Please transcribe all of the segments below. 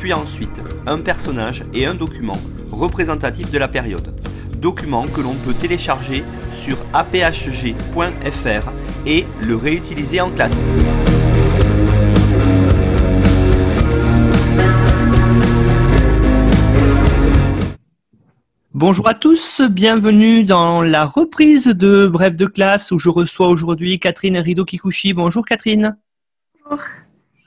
puis ensuite un personnage et un document représentatif de la période. Document que l'on peut télécharger sur aphg.fr et le réutiliser en classe. Bonjour à tous, bienvenue dans la reprise de Bref de classe où je reçois aujourd'hui Catherine Rido-Kikuchi. Bonjour Catherine. Bonjour.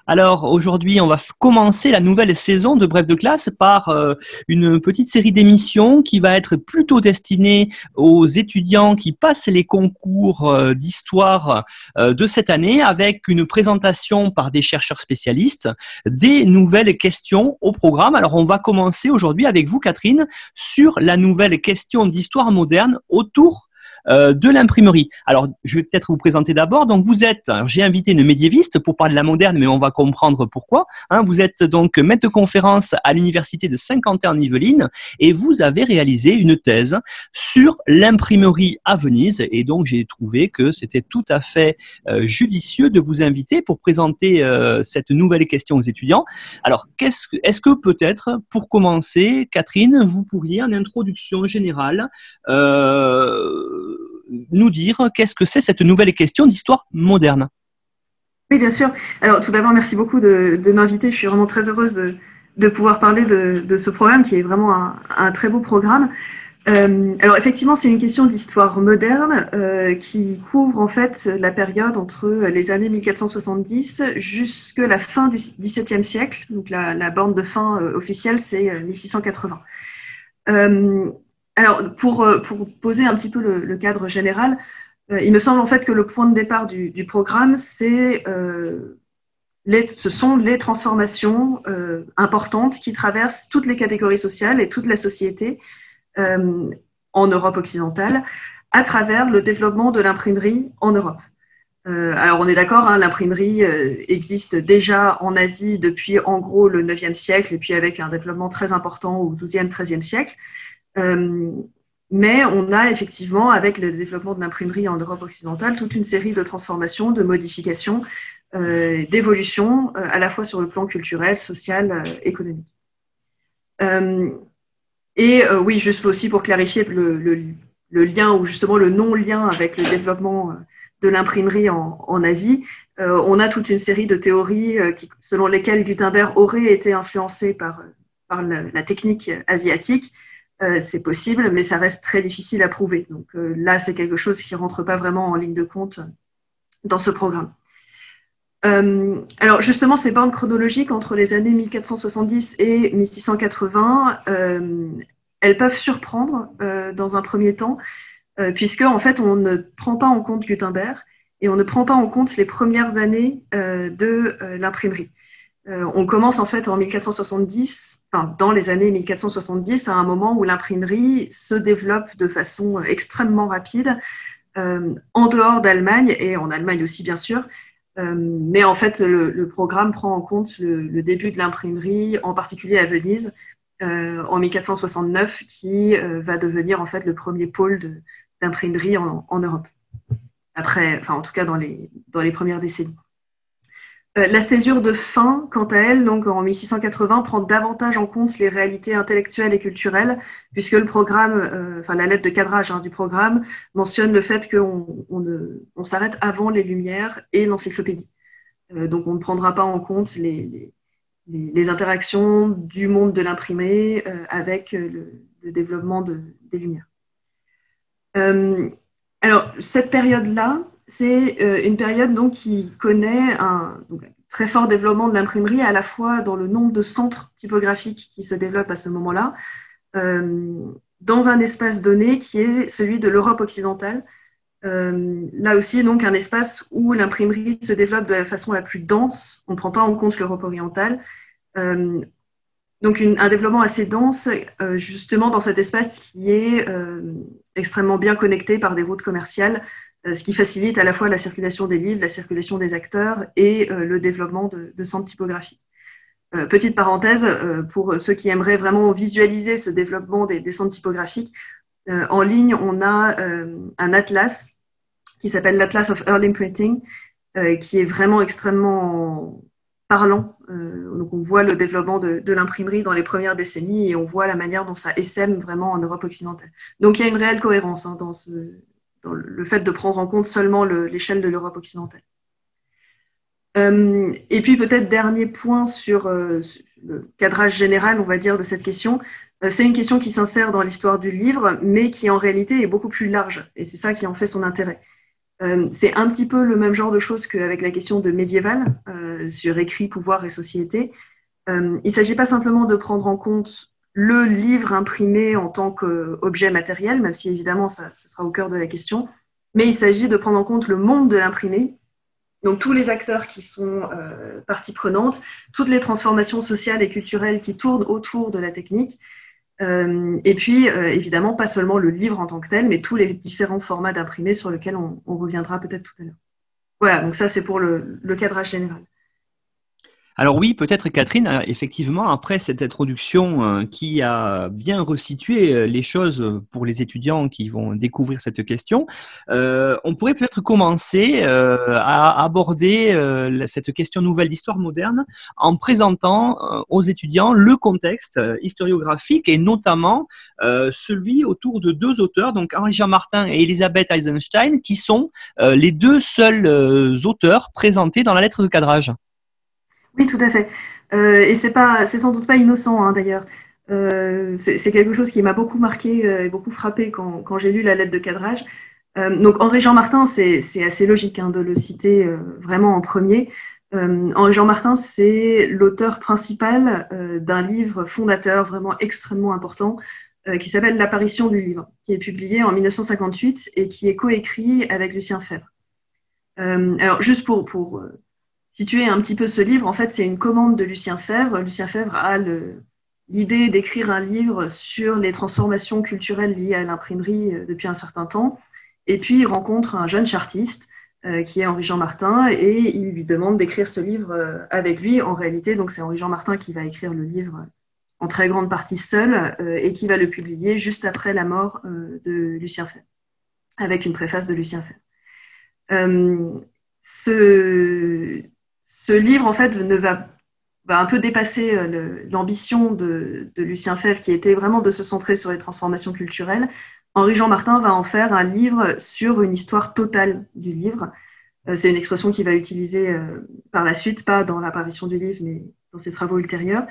Alors aujourd'hui, on va commencer la nouvelle saison de Bref de classe par euh, une petite série d'émissions qui va être plutôt destinée aux étudiants qui passent les concours euh, d'histoire euh, de cette année avec une présentation par des chercheurs spécialistes des nouvelles questions au programme. Alors on va commencer aujourd'hui avec vous Catherine sur la nouvelle question d'histoire moderne autour euh, de l'imprimerie. Alors, je vais peut-être vous présenter d'abord. Donc, vous êtes, j'ai invité une médiéviste pour parler de la moderne, mais on va comprendre pourquoi. Hein. vous êtes donc maître de conférence à l'université de Saint-Quentin en Yvelines et vous avez réalisé une thèse sur l'imprimerie à Venise. Et donc, j'ai trouvé que c'était tout à fait euh, judicieux de vous inviter pour présenter euh, cette nouvelle question aux étudiants. Alors, qu'est-ce que, est-ce que peut-être, pour commencer, Catherine, vous pourriez, en introduction générale, euh, nous dire qu'est-ce que c'est cette nouvelle question d'histoire moderne Oui, bien sûr. Alors, tout d'abord, merci beaucoup de, m'inviter. Je suis vraiment très heureuse de, pouvoir parler de, ce programme qui est vraiment un, très beau programme. Euh, alors, effectivement, c'est une question d'histoire moderne euh, qui couvre en fait la période entre les années 1470 jusqu'à la fin du XVIIe siècle. Donc, la, borne de fin euh, officielle, c'est 1680. Alors, pour, euh, pour, poser un petit peu le, cadre général, euh, il me semble en fait que le point de départ du, programme, c'est euh, ce sont les transformations importantes qui traversent toutes les catégories sociales et toute la société en Europe occidentale à travers le développement de l'imprimerie en Europe. alors on est d'accord, hein, l'imprimerie existe déjà en Asie depuis en gros le 9e siècle et puis avec un développement très important au 12e, 13e siècle. Euh, mais on a effectivement, avec le développement de l'imprimerie en Europe occidentale, toute une série de transformations, de modifications, euh, d'évolutions, euh, à la fois sur le plan culturel, social, économique. et oui, juste aussi pour clarifier le, lien, ou justement le non-lien avec le développement de l'imprimerie en, Asie, on a toute une série de théories selon lesquelles Gutenberg aurait été influencé par la technique asiatique euh, c'est possible, mais ça reste très difficile à prouver. Donc euh, là, c'est quelque chose qui ne rentre pas vraiment en ligne de compte dans ce programme. Euh, alors justement, ces bornes chronologiques entre les années 1470 et 1680, elles peuvent surprendre dans un premier temps, puisque en fait, on ne prend pas en compte Gutenberg et on ne prend pas en compte les premières années de l'imprimerie. Euh, on commence en fait en 1470, enfin, dans les années 1470, à un moment où l'imprimerie se développe de façon extrêmement rapide, euh, en dehors d'Allemagne et en Allemagne aussi bien sûr. Euh, mais en fait, le, programme prend en compte le, début de l'imprimerie, en particulier à Venise, en 1469, qui va devenir en fait le premier pôle d'imprimerie en, Europe. Après, enfin en tout cas dans les, dans les premières décennies. Euh, la césure de fin, quant à elle, donc en 1680, prend davantage en compte les réalités intellectuelles et culturelles, puisque le programme, euh, enfin la lettre de cadrage hein, du programme mentionne le fait qu'on on, s'arrête avant les Lumières et l'encyclopédie. Euh, donc on ne prendra pas en compte les, interactions du monde de l'imprimé avec le, développement des Lumières. alors cette période-là, c'est euh, une période donc, qui connaît un très fort développement de l'imprimerie, à la fois dans le nombre de centres typographiques qui se développent à ce moment-là, euh, dans un espace donné qui est celui de l'Europe occidentale. Euh, là aussi, donc, un espace où l'imprimerie se développe de la façon la plus dense. On ne prend pas en compte l'Europe orientale Donc un développement assez dense, justement dans cet espace qui est extrêmement bien connecté par des routes commerciales, ce qui facilite à la fois la circulation des livres, la circulation des acteurs et le développement de, centres typographiques. petite parenthèse, pour ceux qui aimeraient vraiment visualiser ce développement des centres typographiques, en ligne, on a un atlas qui s'appelle l'Atlas of Early Printing, euh, qui est vraiment extrêmement parlant. Euh, donc on voit le développement de, l'imprimerie dans les premières décennies et on voit la manière dont ça essaime vraiment en Europe occidentale. Donc il y a une réelle cohérence hein, dans, le fait de prendre en compte seulement l'échelle de l'Europe occidentale. Euh, et puis peut-être dernier point sur, le cadrage général, on va dire, de cette question. c'est une question qui s'insère dans l'histoire du livre, mais qui en réalité est beaucoup plus large. Et c'est ça qui en fait son intérêt. Euh, c'est un petit peu le même genre de choses qu'avec la question de médiéval euh, sur écrit, pouvoir et société. Euh, il ne s'agit pas simplement de prendre en compte le livre imprimé en tant qu'objet matériel, même si évidemment ça, sera au cœur de la question, mais il s'agit de prendre en compte le monde de l'imprimé, donc tous les acteurs qui sont partie prenante, toutes les transformations sociales et culturelles qui tournent autour de la technique, euh, et puis, euh, évidemment, pas seulement le livre en tant que tel, mais tous les différents formats d'imprimés sur lesquels on, reviendra peut-être tout à l'heure. Voilà, donc ça, c'est pour le cadrage général. Alors oui, peut-être Catherine, euh, effectivement, après cette introduction euh, qui a bien resitué euh, les choses pour les étudiants qui vont découvrir cette question, on pourrait peut-être commencer à aborder cette question nouvelle d'histoire moderne en présentant aux étudiants le contexte historiographique et notamment celui autour de deux auteurs, donc Henri-Jean Martin et Elisabeth Eisenstein, qui sont les deux seuls auteurs présentés dans la lettre de cadrage. Oui, tout à fait. Euh, et c'est pas, c'est sans doute pas innocent hein, d'ailleurs. Euh, c'est quelque chose qui m'a beaucoup marqué euh, et beaucoup frappé quand, quand j'ai lu la lettre de cadrage. donc Henri-Jean Martin, c'est assez logique hein, de le citer vraiment en premier. Henri-Jean Martin, c'est l'auteur principal d'un livre fondateur vraiment extrêmement important qui s'appelle L'apparition du livre, qui est publié en 1958 et qui est coécrit avec Lucien Febvre. alors juste pour, pour situer un petit peu ce livre, en fait, c'est une commande de Lucien Fèvre. Lucien Fèvre a l'idée d'écrire un livre sur les transformations culturelles liées à l'imprimerie euh, depuis un certain temps. Et puis, il rencontre un jeune chartiste euh, qui est Henri-Jean Martin et il lui demande d'écrire ce livre euh, avec lui. En réalité, donc c'est Henri-Jean Martin qui va écrire le livre en très grande partie seul et qui va le publier juste après la mort de Lucien Fèvre, avec une préface de Lucien Fèvre. ce, ce livre, en fait, ne va, un peu dépasser euh, l'ambition de, Lucien Fèvre, qui était vraiment de se centrer sur les transformations culturelles. Henri-Jean Martin va en faire un livre sur une histoire totale du livre. Euh, c'est une expression qu'il va utiliser euh, par la suite, pas dans l'apparition du livre, mais dans ses travaux ultérieurs.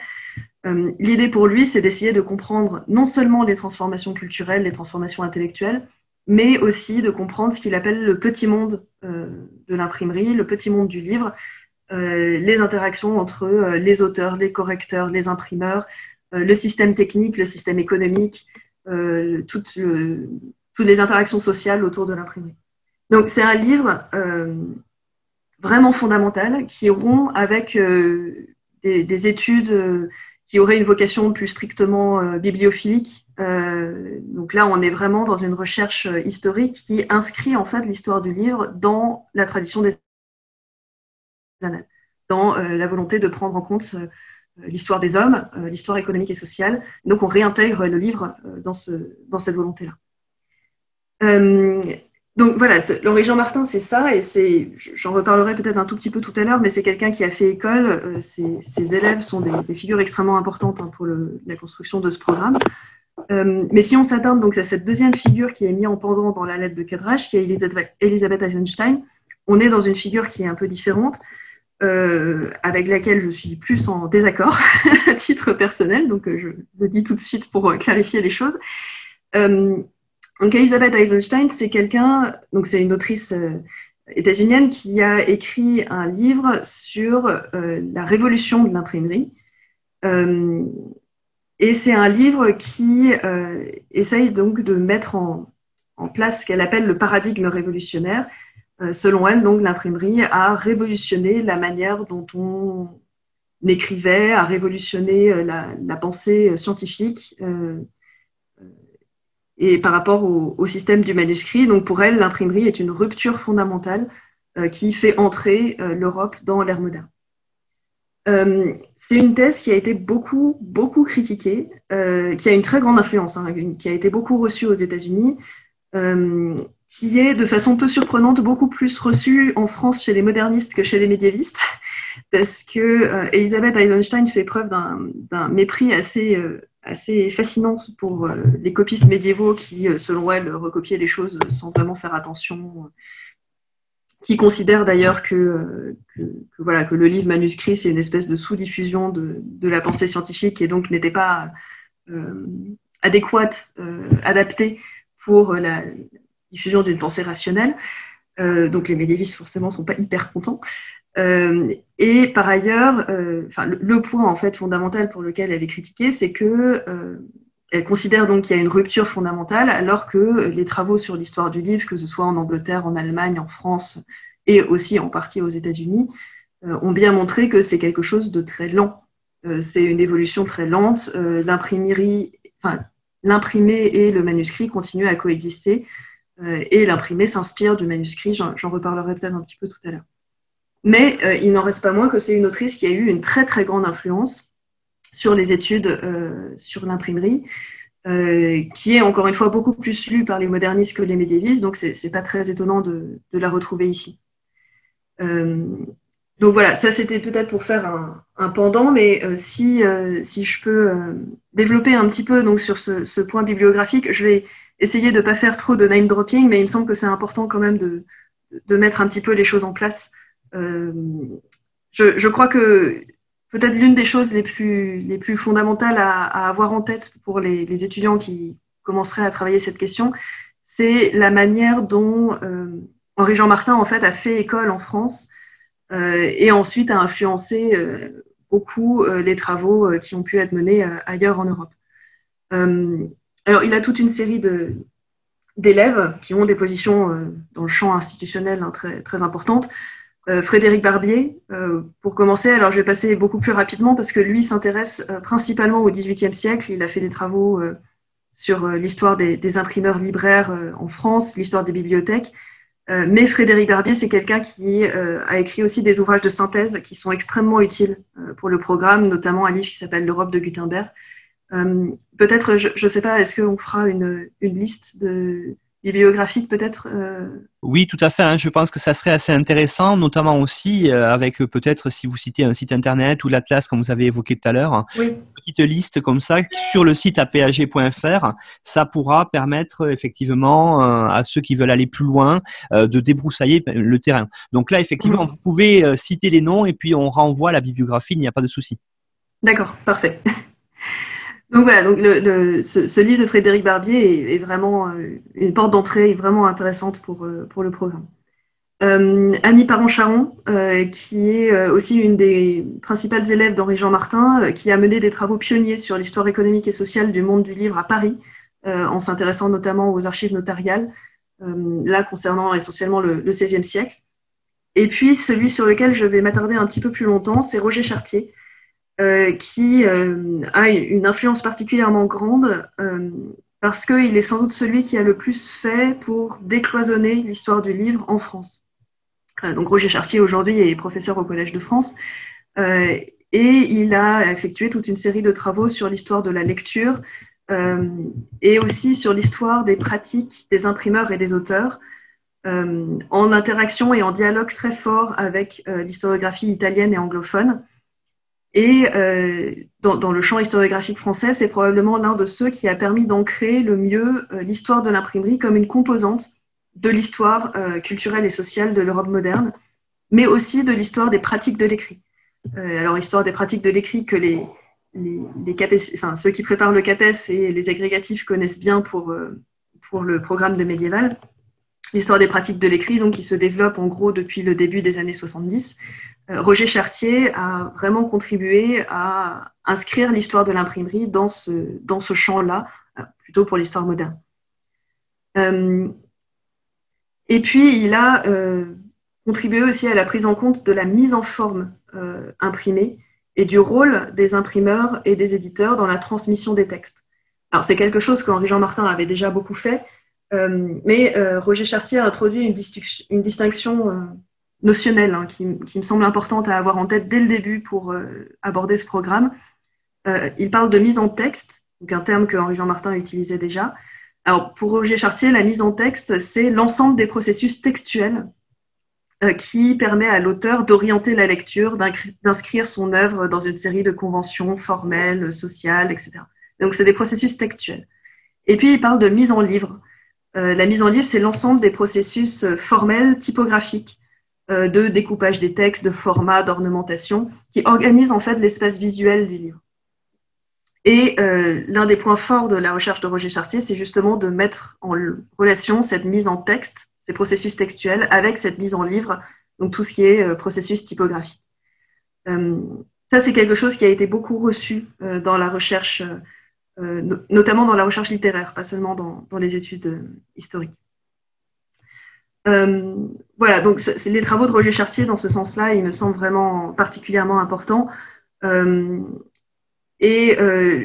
L'idée pour lui, c'est d'essayer de comprendre non seulement les transformations culturelles, les transformations intellectuelles, mais aussi de comprendre ce qu'il appelle le petit monde de l'imprimerie, le petit monde du livre, les interactions entre euh, les auteurs, les correcteurs, les imprimeurs, euh, le système technique, le système économique, toutes, les interactions sociales autour de l'imprimerie. Donc c'est un livre vraiment fondamental qui rompt avec des, études qui auraient une vocation plus strictement bibliophilique. donc là, on est vraiment dans une recherche historique qui inscrit en fait l'histoire du livre dans la tradition des dans euh, la volonté de prendre en compte euh, l'histoire des hommes, euh, l'histoire économique et sociale. Donc on réintègre le livre dans, ce, dans cette volonté-là. donc voilà, Henri Jean Martin, c'est ça, et j'en reparlerai peut-être un tout petit peu tout à l'heure, mais c'est quelqu'un qui a fait école. ses, élèves sont des, figures extrêmement importantes hein, pour la construction de ce programme. mais si on s'attarde donc à cette deuxième figure qui est mise en pendant dans la lettre de cadrage, qui est Elisabeth Eisenstein, on est dans une figure qui est un peu différente. Euh, avec laquelle je suis plus en désaccord à titre personnel, donc euh, je le dis tout de suite pour euh, clarifier les choses. donc Elisabeth Eisenstein, c'est quelqu'un, donc c'est une autrice états-unienne qui a écrit un livre sur la révolution de l'imprimerie. et c'est un livre qui essaye donc de mettre en, place ce qu'elle appelle le paradigme révolutionnaire, euh, selon elle, donc l'imprimerie a révolutionné la manière dont on écrivait, a révolutionné la, pensée scientifique et par rapport au, système du manuscrit. Donc pour elle, l'imprimerie est une rupture fondamentale qui fait entrer l'Europe dans l'ère moderne. c'est une thèse qui a été beaucoup, beaucoup critiquée, qui a une très grande influence, hein, qui a été beaucoup reçue aux États-Unis, qui est de façon peu surprenante beaucoup plus reçue en France chez les modernistes que chez les médiévistes, parce que euh, Elisabeth Eisenstein fait preuve d'un mépris assez, euh, assez fascinant pour euh, les copistes médiévaux qui, selon elle, recopiaient les choses sans vraiment faire attention, qui considèrent d'ailleurs que, voilà, que le livre manuscrit, c'est une espèce de sous-diffusion de, de, la pensée scientifique et donc n'était pas adéquate, adaptée pour la, diffusion d'une pensée rationnelle. Euh, donc les médiévistes forcément sont pas hyper contents. Euh, et par ailleurs, euh, le, point en fait fondamental pour lequel elle est critiquée, c'est que elle considère donc qu'il y a une rupture fondamentale, alors que les travaux sur l'histoire du livre, que ce soit en Angleterre, en Allemagne, en France et aussi en partie aux États-Unis, ont bien montré que c'est quelque chose de très lent. c'est une évolution très lente. l'imprimerie, l'imprimé et le manuscrit continuent à coexister et l'imprimé s'inspire du manuscrit, j'en reparlerai peut-être un petit peu tout à l'heure. Mais euh, il n'en reste pas moins que c'est une autrice qui a eu une très très grande influence sur les études euh, sur l'imprimerie, qui est encore une fois beaucoup plus lue par les modernistes que les médiévistes, donc c'est n'est pas très étonnant de, la retrouver ici. donc voilà, ça c'était peut-être pour faire un, pendant, mais si, je peux développer un petit peu donc, sur ce point bibliographique, je vais essayer de ne pas faire trop de name dropping, mais il me semble que c'est important quand même de, mettre un petit peu les choses en place. Euh, je, crois que peut-être l'une des choses les plus, les plus fondamentales à, avoir en tête pour les, étudiants qui commenceraient à travailler cette question, c'est la manière dont euh, Henri-Jean Martin en fait a fait école en France euh, et ensuite a influencé beaucoup les travaux qui ont pu être menés ailleurs en Europe. Alors, il a toute une série d'élèves qui ont des positions euh, dans le champ institutionnel hein, très, importantes. Euh, Frédéric Barbier, euh, pour commencer, alors je vais passer beaucoup plus rapidement parce que lui s'intéresse principalement au XVIIIe siècle. Il a fait des travaux sur l'histoire des, imprimeurs libraires en France, l'histoire des bibliothèques. mais Frédéric Barbier, c'est quelqu'un qui a écrit aussi des ouvrages de synthèse qui sont extrêmement utiles pour le programme, notamment un livre qui s'appelle L'Europe de Gutenberg, peut-être, je ne sais pas, est-ce qu'on fera une, liste de bibliographiques peut-être euh? Oui, tout à fait. Hein. Je pense que ça serait assez intéressant, notamment aussi euh, avec peut-être si vous citez un site internet ou l'atlas comme vous avez évoqué tout à l'heure, une petite liste comme ça sur le site apag.fr. Ça pourra permettre effectivement à ceux qui veulent aller plus loin de débroussailler le terrain. Donc là, effectivement, vous pouvez citer les noms et puis on renvoie la bibliographie, il n'y a pas de souci. D'accord, parfait. Donc voilà, donc ce, livre de Frédéric Barbier est, vraiment euh, une porte d'entrée vraiment intéressante pour, euh, pour le programme. Euh, Annie Parent-Charon, qui est aussi une des principales élèves d'Henri-Jean Martin, qui a mené des travaux pionniers sur l'histoire économique et sociale du monde du livre à Paris, en s'intéressant notamment aux archives notariales, là concernant essentiellement le, le XVIe siècle. Et puis celui sur lequel je vais m'attarder un petit peu plus longtemps, c'est Roger Chartier, euh, qui euh, a une influence particulièrement grande euh, parce qu'il est sans doute celui qui a le plus fait pour décloisonner l'histoire du livre en France. donc Roger Chartier aujourd'hui est professeur au Collège de France et il a effectué toute une série de travaux sur l'histoire de la lecture et aussi sur l'histoire des pratiques des imprimeurs et des auteurs. en interaction et en dialogue très fort avec l'historiographie italienne et anglophone. Et euh, dans, le champ historiographique français, c'est probablement l'un de ceux qui a permis d'ancrer le mieux euh, l'histoire de l'imprimerie comme une composante de l'histoire euh, culturelle et sociale de l'Europe moderne, mais aussi de l'histoire des pratiques de l'écrit. alors, histoire des pratiques de l'écrit que les, les, enfin, ceux qui préparent le CAPES et les agrégatifs connaissent bien pour, pour le programme de médiéval. L'histoire des pratiques de l'écrit, donc, qui se développe en gros depuis le début des années 70, euh, Roger Chartier a vraiment contribué à inscrire l'histoire de l'imprimerie dans ce, champ-là, euh, plutôt pour l'histoire moderne. Euh, et puis, il a contribué aussi à la prise en compte de la mise en forme imprimée, et du rôle des imprimeurs et des éditeurs dans la transmission des textes. Alors c'est quelque chose qu'Henri Jean Martin avait déjà beaucoup fait, mais Roger Chartier a introduit une, distinction notionnelle hein, qui, me semble importante à avoir en tête dès le début pour aborder ce programme. il parle de mise en texte, donc un terme que Henri Jean Martin utilisait déjà, alors, pour Roger Chartier, la mise en texte, c'est l'ensemble des processus textuels euh, qui permet à l'auteur d'orienter la lecture, d'inscrire son œuvre dans une série de conventions formelles, sociales, etc. Donc, c'est des processus textuels. Et puis, il parle de mise en livre. Euh, la mise en livre, c'est l'ensemble des processus euh, formels, typographiques, de découpage des textes, de format, d'ornementation, qui organisent en fait l'espace visuel du livre. Et euh, l'un des points forts de la recherche de Roger Chartier, c'est justement de mettre en relation cette mise en texte, ces processus textuels, avec cette mise en livre, donc tout ce qui est euh, processus typographique. Euh, ça, c'est quelque chose qui a été beaucoup reçu dans la recherche, notamment dans la recherche littéraire, pas seulement dans les études historiques. Voilà, donc les travaux de Roger Chartier dans ce sens-là, ils me semblent vraiment particulièrement importants et euh,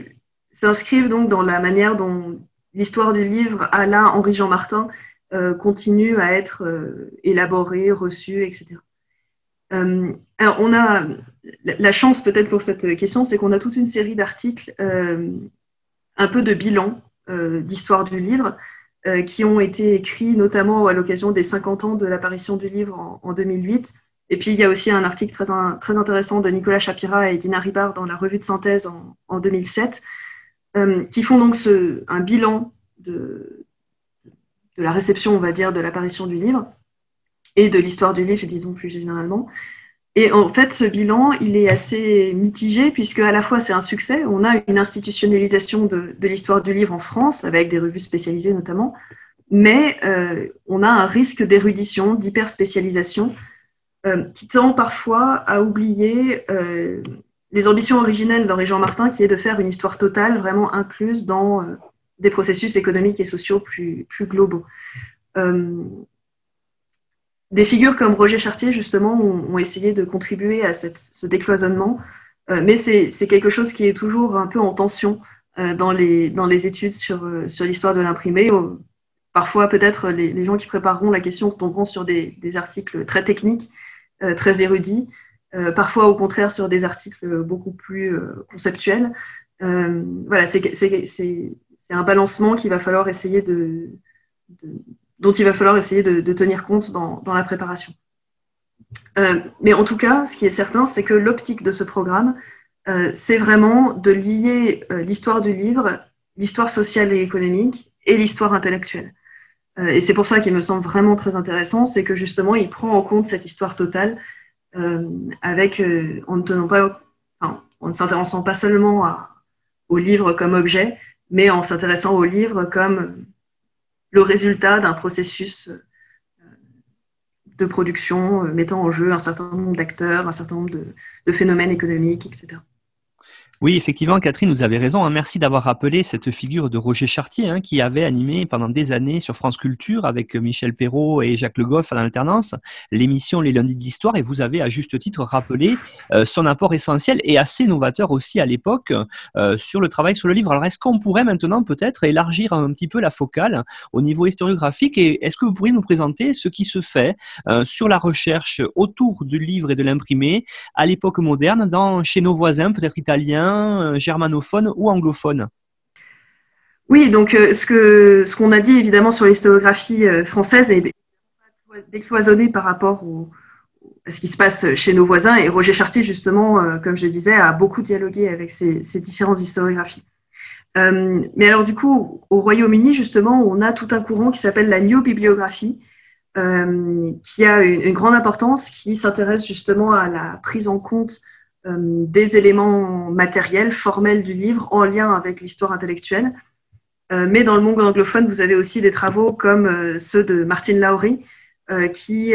s'inscrivent donc dans la manière dont l'histoire du livre la Henri Jean Martin euh, continue à être euh, élaborée, reçue, etc. alors on a la chance peut-être pour cette question, c'est qu'on a toute une série d'articles, un peu de bilan d'histoire du livre, qui ont été écrits notamment à l'occasion des 50 ans de l'apparition du livre en, en 2008 et puis, il y a aussi un article très, intéressant de Nicolas Chapira et Dina Ribard dans la revue de synthèse en, 2007, euh, qui font donc un bilan de, de, la réception, on va dire, de l'apparition du livre et de l'histoire du livre, disons plus généralement. Et en fait, ce bilan, il est assez mitigé, puisque à la fois c'est un succès, on a une institutionnalisation de, l'histoire du livre en France, avec des revues spécialisées notamment, mais euh, on a un risque d'érudition, d'hyperspécialisation, euh, qui tend parfois à oublier euh, les ambitions originelles d'Henri Jean Martin, qui est de faire une histoire totale, vraiment incluse dans euh, des processus économiques et sociaux plus globaux. Des figures comme Roger Chartier, justement, ont, essayé de contribuer à ce décloisonnement, mais c'est quelque chose qui est toujours un peu en tension dans, les, dans les études sur, sur l'histoire de l'imprimé. Parfois, peut-être, les, gens qui prépareront la question tomberont sur des, des articles très techniques euh, très érudits, euh, parfois au contraire sur des articles beaucoup plus euh, conceptuels. voilà, c'est un balancement qu'il va falloir essayer de, dont il va falloir essayer de, tenir compte dans, la préparation. mais en tout cas, ce qui est certain, c'est que l'optique de ce programme, c'est vraiment de lier l'histoire du livre, l'histoire sociale et économique et l'histoire intellectuelle. Euh, et c'est pour ça qu'il me semble vraiment très intéressant, c'est que justement, il prend en compte cette histoire totale euh, avec, euh, en ne tenant pas, en ne s'intéressant pas seulement au livre comme objet, mais en s'intéressant au livre comme le résultat d'un processus de production mettant en jeu un certain nombre d'acteurs, un certain nombre de phénomènes économiques, etc. Oui, effectivement, Catherine, vous avez raison. Hein. Merci d'avoir rappelé cette figure de Roger Chartier, hein, qui avait animé pendant des années sur France Culture avec Michel Perrault et Jacques Le Goff en alternance l'émission Les Lundis de l'Histoire. Et vous avez à juste titre rappelé euh, son apport essentiel et assez novateur aussi à l'époque euh, sur le travail sur le livre. Alors, est-ce qu'on pourrait maintenant peut-être élargir un petit peu la focale au niveau historiographique? Et est-ce que vous pourriez nous présenter ce qui se fait euh, sur la recherche autour du livre et de l'imprimé à l'époque moderne dans, chez nos voisins, peut-être italiens euh, germanophone ou anglophone Oui, donc euh, ce que ce qu'on a dit évidemment sur l'historiographie euh, française est décloisonné par rapport à ce qui se passe chez nos voisins. Et Roger Chartier, justement, comme je disais, a beaucoup dialogué avec ces, différentes historiographies. mais alors, du coup, au Royaume-Uni, justement, on a tout un courant qui s'appelle la néobibliographie, qui a une, grande importance, qui s'intéresse justement à la prise en compte euh, des éléments matériels, formels du livre en lien avec l'histoire intellectuelle. Euh, mais dans le monde anglophone, vous avez aussi des travaux comme euh, ceux de Martin Lowry, qui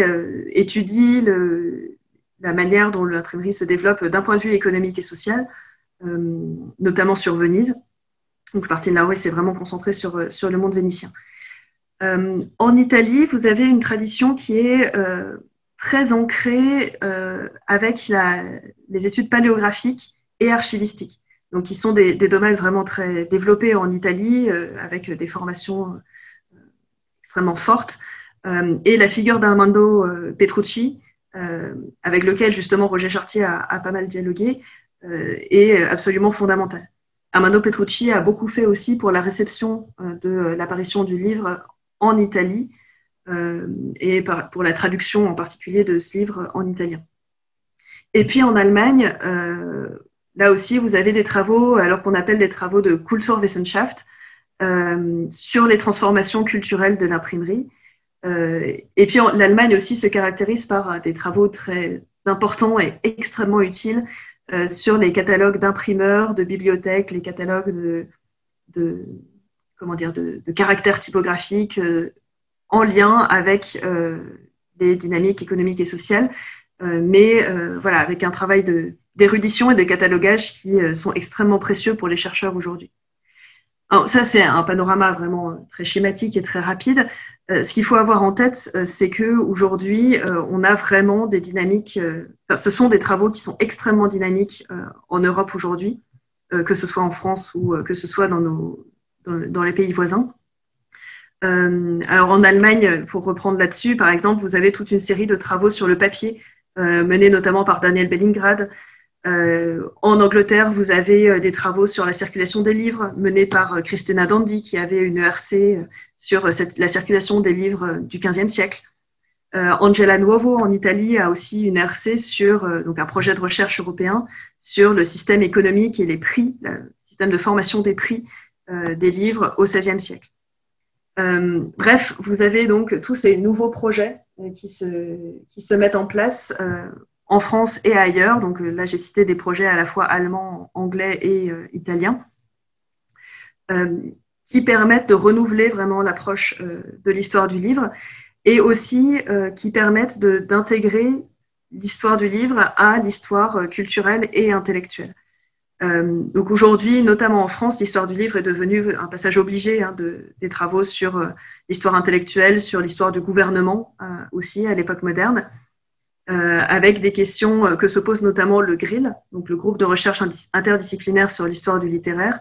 étudie la manière dont l'imprimerie se développe d'un point de vue économique et social, notamment sur Venise. Donc Martin Lowry s'est vraiment concentré sur, sur le monde vénitien. en Italie, vous avez une tradition qui est très ancrée avec les études paléographiques et archivistiques. Donc, qui sont des, domaines vraiment très développés en Italie, avec des formations extrêmement fortes. et la figure d'Armando Petrucci, avec lequel justement Roger Chartier a, a pas mal dialogué, est absolument fondamentale. Armando Petrucci a beaucoup fait aussi pour la réception euh, de l'apparition du livre en Italie euh, et pour la traduction en particulier de ce livre en italien. Et puis en Allemagne, euh, là aussi, vous avez des travaux, alors qu'on appelle des travaux de Kulturwissenschaft, sur les transformations culturelles de l'imprimerie. et puis l'Allemagne aussi se caractérise par des travaux très importants et extrêmement utiles euh, sur les catalogues d'imprimeurs, de bibliothèques, les catalogues de, comment dire, de, caractères typographiques euh, en lien avec euh, des dynamiques économiques et sociales, mais voilà, avec un travail d'érudition et de catalogage qui sont extrêmement précieux pour les chercheurs aujourd'hui. Ça, c'est un panorama vraiment très schématique et très rapide. Euh, ce qu'il faut avoir en tête, euh, c'est qu'aujourd'hui, euh, on a vraiment des dynamiques, ce sont des travaux qui sont extrêmement dynamiques en Europe aujourd'hui, que ce soit en France ou que ce soit dans, nos, dans, les pays voisins. Alors en Allemagne, pour reprendre là-dessus, par exemple, vous avez toute une série de travaux sur le papier, menés notamment par Daniel Bellingrad, euh, en Angleterre, vous avez euh, des travaux sur la circulation des livres menés par euh, Christina Dandy, qui avait une ERC sur la circulation des livres du XVe siècle. Angela Nuovo, en Italie, a aussi une ERC sur donc un projet de recherche européen sur le système économique et les prix, le système de formation des prix des livres au XVIe siècle. Bref, vous avez donc tous ces nouveaux projets qui se, qui se mettent en place en France et ailleurs. Donc euh, là, j'ai cité des projets à la fois allemands, anglais et euh, italiens, euh, qui permettent de renouveler vraiment l'approche de l'histoire du livre et aussi qui permettent d'intégrer l'histoire du livre à l'histoire culturelle et intellectuelle. Donc aujourd'hui, notamment en France, l'histoire du livre est devenue un passage obligé hein, des travaux sur l'histoire intellectuelle, sur l'histoire du gouvernement aussi à l'époque moderne. Euh, avec des questions euh, que se pose notamment le GRIL, donc le groupe de recherche interdisciplinaire sur l'histoire du littéraire,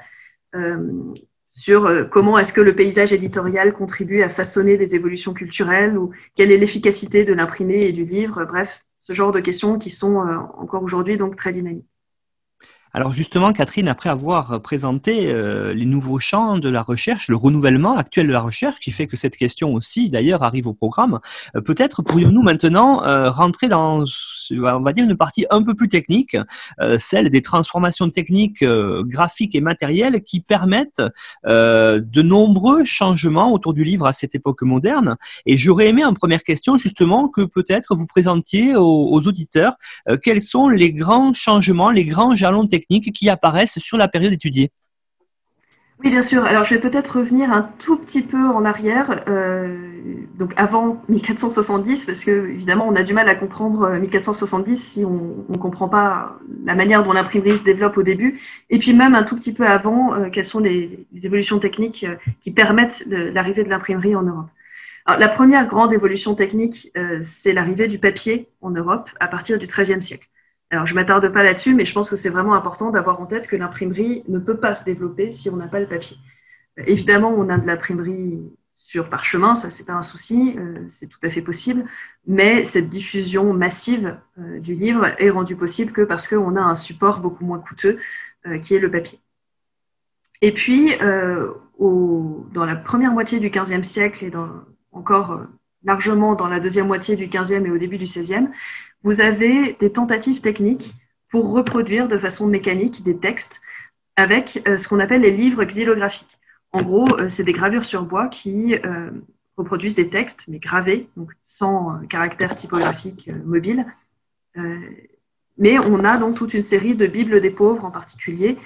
euh, sur comment est-ce que le paysage éditorial contribue à façonner des évolutions culturelles ou quelle est l'efficacité de l'imprimé et du livre, bref, ce genre de questions qui sont encore aujourd'hui donc très dynamiques. Alors justement, Catherine, après avoir présenté euh, les nouveaux champs de la recherche, le renouvellement actuel de la recherche, qui fait que cette question aussi, d'ailleurs, arrive au programme, euh, peut-être pourrions-nous maintenant euh, rentrer dans, on va dire, une partie un peu plus technique, celle des transformations techniques, graphiques et matérielles qui permettent de nombreux changements autour du livre à cette époque moderne. Et j'aurais aimé en première question, justement, que peut-être vous présentiez aux, aux auditeurs quels sont les grands changements, les grands jalons techniques qui apparaissent sur la période étudiée oui, bien sûr. Alors, je vais peut-être revenir un tout petit peu en arrière, euh, donc avant 1470, parce que évidemment, on a du mal à comprendre 1470 euh, si on ne comprend pas la manière dont l'imprimerie se développe au début, et puis même un tout petit peu avant, euh, quelles sont les, évolutions techniques qui permettent l'arrivée de l'imprimerie en Europe. La première grande évolution technique, c'est l'arrivée du papier en Europe à partir du XIIIe siècle. Alors, je ne m'attarde pas là-dessus, mais je pense que c'est vraiment important d'avoir en tête que l'imprimerie ne peut pas se développer si on n'a pas le papier. Évidemment, on a de l'imprimerie sur parchemin, ça, c'est pas un souci, euh, c'est tout à fait possible, mais cette diffusion massive euh, du livre est rendue possible que parce qu'on a un support beaucoup moins coûteux euh, qui est le papier. Et puis, dans la première moitié du XVe siècle et encore largement dans la deuxième moitié du XVe et au début du XVIe, vous avez des tentatives techniques pour reproduire de façon mécanique des textes avec euh, ce qu'on appelle les livres xylographiques. En gros, euh, c'est des gravures sur bois qui euh, reproduisent des textes, mais gravés, donc sans caractère typographique mobile. mais on a donc toute une série de Bibles des pauvres en particulier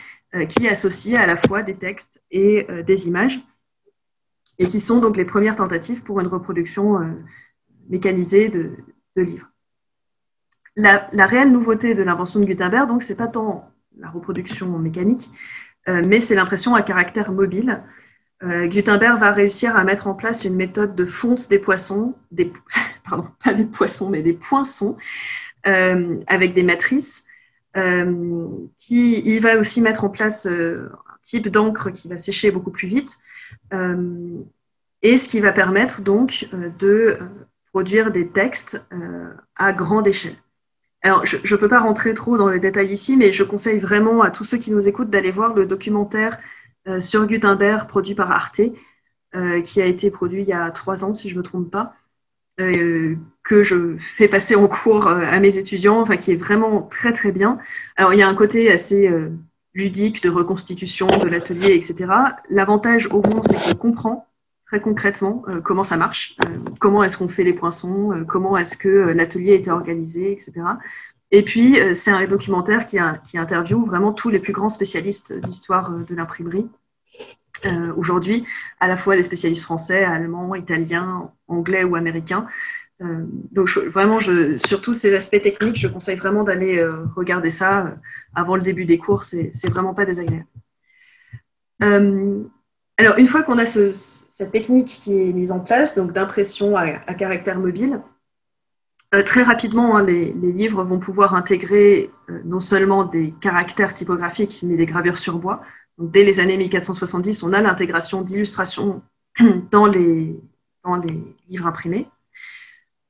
qui associent à la fois des textes et des images et qui sont donc les premières tentatives pour une reproduction mécanisée de livres la, réelle nouveauté de l'invention de Gutenberg, donc, c'est pas tant la reproduction mécanique, euh, mais c'est l'impression à caractère mobile. Euh, Gutenberg va réussir à mettre en place une méthode de fonte des poissons, des, pardon, pas des poissons, mais des poinçons, avec des matrices. qui, il va aussi mettre en place un type d'encre qui va sécher beaucoup plus vite. et ce qui va permettre donc de produire des textes à grande échelle. Alors, je ne peux pas rentrer trop dans les détails ici, mais je conseille vraiment à tous ceux qui nous écoutent d'aller voir le documentaire euh, sur Gutenberg produit par Arte, euh, qui a été produit il y a trois ans, si je ne me trompe pas, euh, que je fais passer en cours à mes étudiants, enfin, qui est vraiment très très bien. Alors, il y a un côté assez ludique de reconstitution de l'atelier, etc. L'avantage au moins, c'est qu'on comprend concrètement comment ça marche, comment est-ce qu'on fait les poinçons, comment est-ce que l'atelier était organisé, etc. Et puis, euh, c'est un documentaire qui, qui, interviewe vraiment tous les plus grands spécialistes d'histoire euh, de l'imprimerie. Euh, aujourd'hui, à la fois des spécialistes français, allemands, italiens, anglais ou américains. donc vraiment, sur tous ces aspects techniques, je conseille vraiment d'aller regarder ça avant le début des cours. C'est vraiment pas désagréable. alors, une fois qu'on a cette technique qui est mise en place, donc d'impression à, caractère mobile, euh, très rapidement, hein, les, livres vont pouvoir intégrer euh, non seulement des caractères typographiques, mais des gravures sur bois. dès les années 1470, on a l'intégration d'illustrations dans les, livres imprimés.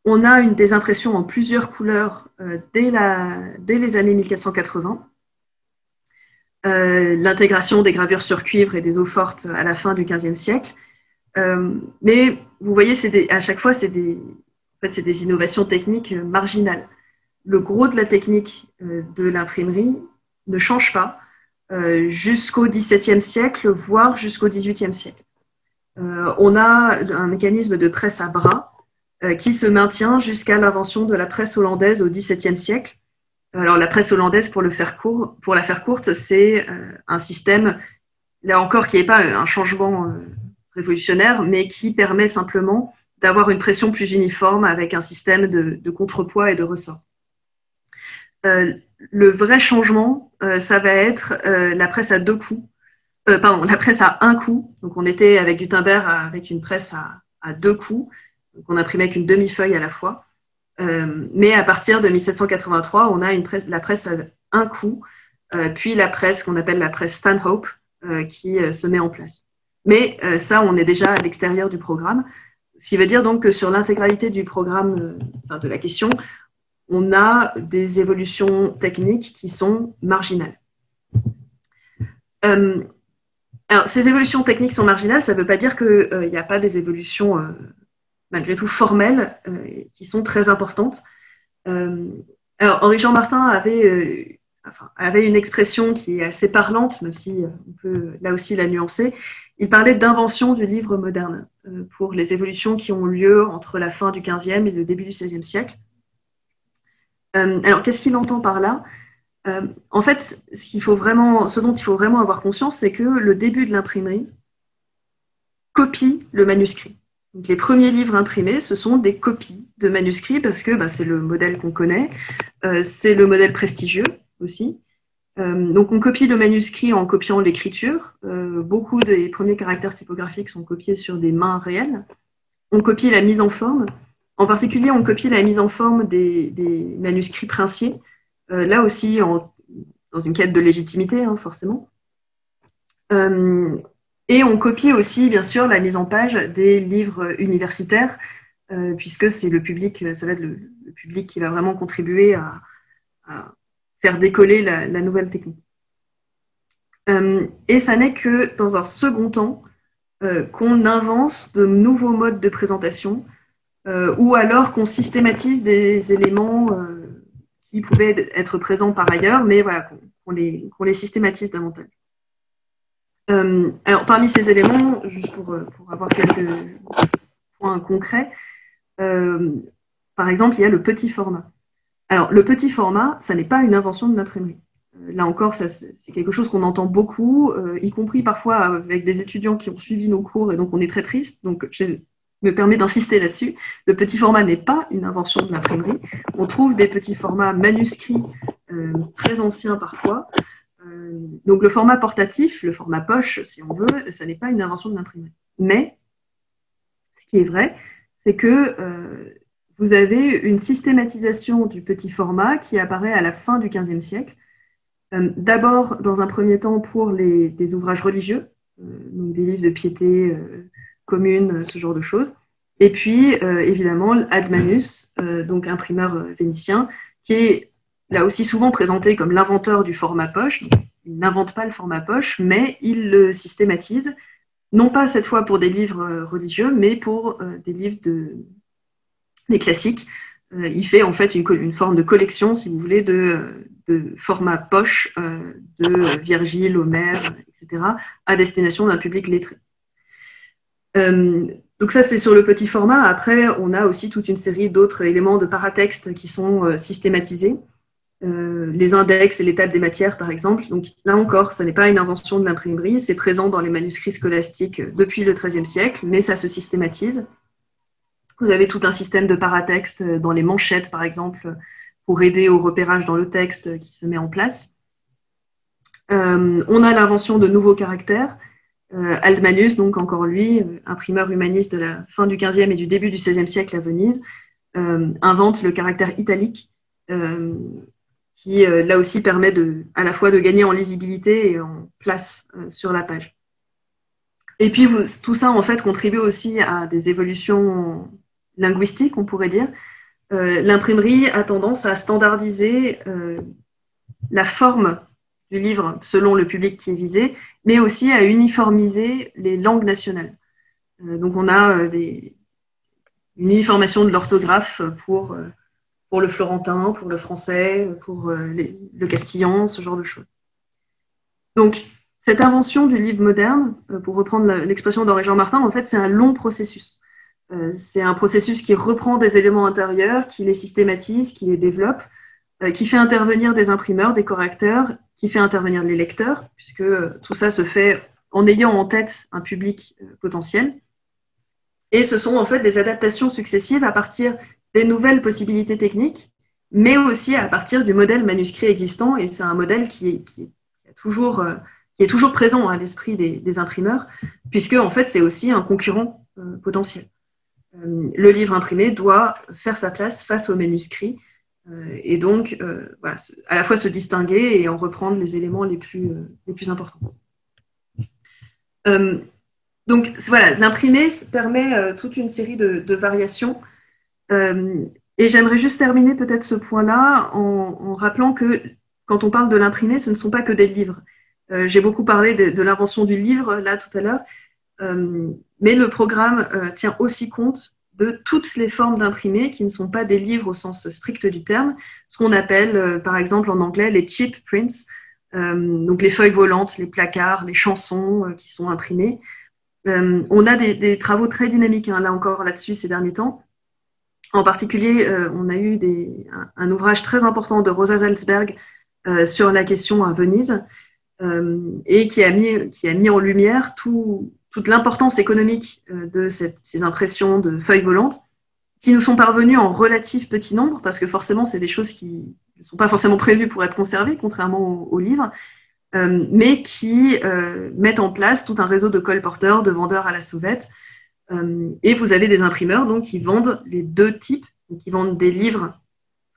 On a une des impressions en plusieurs couleurs euh, dès, les années 1480. L'intégration des gravures sur cuivre et des eaux fortes à la fin du XVe siècle. Mais vous voyez, à chaque fois, c'est des, innovations techniques euh, marginales. Le gros de la technique euh, de l'imprimerie ne change pas euh, jusqu'au XVIIe siècle, voire jusqu'au XVIIIe siècle. on a un mécanisme de presse à bras qui se maintient jusqu'à l'invention de la presse hollandaise au XVIIe siècle. Alors la presse hollandaise, pour la faire courte, c'est un système, là encore, qui n'est pas un changement révolutionnaire, mais qui permet simplement d'avoir une pression plus uniforme avec un système de, contrepoids et de ressort. Euh, le vrai changement, euh, ça va être euh, la presse à deux coups, pardon, la presse à un coup. Donc on était avec Gutenberg avec une presse à, deux coups, donc on imprimait avec une demi-feuille à la fois. mais à partir de 1783, on a une presse, la presse à un coup, puis la presse qu'on appelle la presse Stanhope qui se met en place. Mais ça, on est déjà à l'extérieur du programme. Ce qui veut dire donc que sur l'intégralité du programme, euh, de la question, on a des évolutions techniques qui sont marginales. Euh, alors, ces évolutions techniques sont marginales, ça ne veut pas dire qu'il euh, n'y a pas des évolutions, malgré tout, formelles, qui sont très importantes. alors, Henri-Jean Martin avait, avait une expression qui est assez parlante, même si on peut là aussi la nuancer. Il parlait d'invention du livre moderne. Euh, pour les évolutions qui ont lieu entre la fin du XVe et le début du XVIe siècle. Euh, alors, qu'est-ce qu'il entend par là? Euh, En fait, ce, dont il faut vraiment avoir conscience, c'est que le début de l'imprimerie copie le manuscrit. les premiers livres imprimés, ce sont des copies de manuscrits parce que bah, c'est le modèle qu'on connaît, c'est le modèle prestigieux aussi. Euh, donc on copie le manuscrit en copiant l'écriture. Euh, beaucoup des premiers caractères typographiques sont copiés sur des mains réelles. On copie la mise en forme. En particulier, on copie la mise en forme des, manuscrits princiers. Euh, là aussi, dans une quête de légitimité, hein, forcément. et on copie aussi, bien sûr, la mise en page des livres universitaires, puisque c'est le public, ça va être le, public qui va vraiment contribuer à faire décoller la, nouvelle technique. Euh, et ça n'est que dans un second temps euh, qu'on invente de nouveaux modes de présentation euh, ou alors qu'on systématise des éléments qui pouvaient être présents par ailleurs, mais voilà, qu'on les, systématise davantage. alors, parmi ces éléments, juste pour avoir quelques points concrets, par exemple, il y a le petit format. Alors, le petit format, ça n'est pas une invention de l'imprimerie. Euh, là encore, c'est quelque chose qu'on entend beaucoup, euh, y compris parfois avec des étudiants qui ont suivi nos cours et donc on est très triste. Donc, je me permets d'insister là-dessus. Le petit format n'est pas une invention de l'imprimerie. On trouve des petits formats manuscrits euh, très anciens parfois. donc, le format portatif, le format poche, si on veut, ça n'est pas une invention de l'imprimerie. Mais, ce qui est vrai, c'est que vous avez une systématisation du petit format qui apparaît à la fin du XVe siècle. Euh, d'abord, dans un premier temps, pour des ouvrages religieux, donc des livres de piété commune, ce genre de choses. Et puis, évidemment, Admanus, donc imprimeur vénitien, qui est là aussi souvent présenté comme l'inventeur du format poche. Il n'invente pas le format poche, mais il le systématise non pas cette fois pour des livres euh, religieux, mais pour euh, des livres de, des classiques. Euh, il fait en fait une, forme de collection, si vous voulez, de, de format poche de Virgile, Homère, etc., à destination d'un public lettré. donc ça, c'est sur le petit format. Après, on a aussi toute une série d'autres éléments de paratexte qui sont systématisés. Euh, les index et les des matières, par exemple. Donc là encore, ce n'est pas une invention de l'imprimerie, c'est présent dans les manuscrits scolastiques depuis le XIIIe siècle, mais ça se systématise. Vous avez tout un système de paratexte dans les manchettes, par exemple, pour aider au repérage dans le texte qui se met en place. Euh, on a l'invention de nouveaux caractères. Euh, Aldmanus, donc encore lui, imprimeur humaniste de la fin du XVe et du début du XVIe siècle à Venise, invente le caractère italique, qui euh, là aussi permet à la fois de gagner en lisibilité et en place euh, sur la page. Et puis tout ça en fait contribue aussi à des évolutions linguistiques, on pourrait dire. Euh, l'imprimerie a tendance à standardiser la forme du livre selon le public qui est visé, mais aussi à uniformiser les langues nationales. donc on a une uniformation de l'orthographe pour le florentin, pour le français, pour euh, le castillan, ce genre de choses. Donc, cette invention du livre moderne, euh, pour reprendre l'expression d'Henri Jean Martin, en fait, c'est un long processus. Euh, c'est un processus qui reprend des éléments intérieurs, qui les systématise, qui les développe, qui fait intervenir des imprimeurs, des correcteurs, qui fait intervenir les lecteurs, puisque tout ça se fait en ayant en tête un public potentiel. Et ce sont en fait des adaptations successives à partir des nouvelles possibilités techniques, mais aussi à partir du modèle manuscrit existant. Et c'est un modèle qui est, toujours, euh, présent à l'esprit des, imprimeurs, puisque en fait c'est aussi un concurrent euh, potentiel. Euh, le livre imprimé doit faire sa place face au manuscrit et donc voilà, à la fois se distinguer et en reprendre les éléments les plus, les plus importants. donc voilà, l'imprimé permet toute une série de, variations euh, et j'aimerais juste terminer peut-être ce point-là en, rappelant que quand on parle de l'imprimé, ce ne sont pas que des livres. Euh, j'ai beaucoup parlé de, l'invention du livre là tout à l'heure, euh, mais le programme tient aussi compte de toutes les formes d'imprimé qui ne sont pas des livres au sens strict du terme, ce qu'on appelle par exemple en anglais les cheap prints, donc les feuilles volantes, les placards, les chansons qui sont imprimées. on a des, travaux très dynamiques hein, là encore là-dessus ces derniers temps. En particulier, euh, on a eu un, ouvrage très important de Rosa Salzberg euh, sur la question à Venise euh, et qui a, mis, en lumière toute l'importance économique de ces impressions de feuilles volantes qui nous sont parvenues en relatif petit nombre parce que forcément, c'est des choses qui ne sont pas forcément prévues pour être conservées, contrairement aux, livres, mais qui mettent en place tout un réseau de colporteurs, de vendeurs à la sauvette, euh, et vous avez des imprimeurs donc, qui vendent les deux types, qui vendent des livres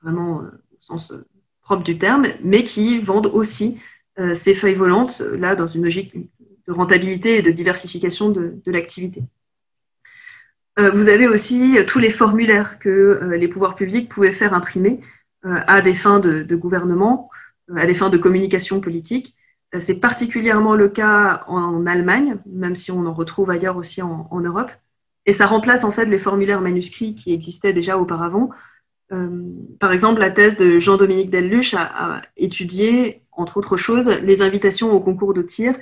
vraiment euh, au sens euh, propre du terme, mais qui vendent aussi ces feuilles volantes, là, dans une logique de rentabilité et de diversification de, l'activité. vous avez aussi tous les formulaires que les pouvoirs publics pouvaient faire imprimer à des fins de, gouvernement, à des fins de communication politique. C'est particulièrement le cas en Allemagne, même si on en retrouve ailleurs aussi en, Europe. Et ça remplace en fait les formulaires manuscrits qui existaient déjà auparavant. Euh, par exemple, la thèse de Jean-Dominique Delluche a, étudié, entre autres choses, les invitations au concours de tir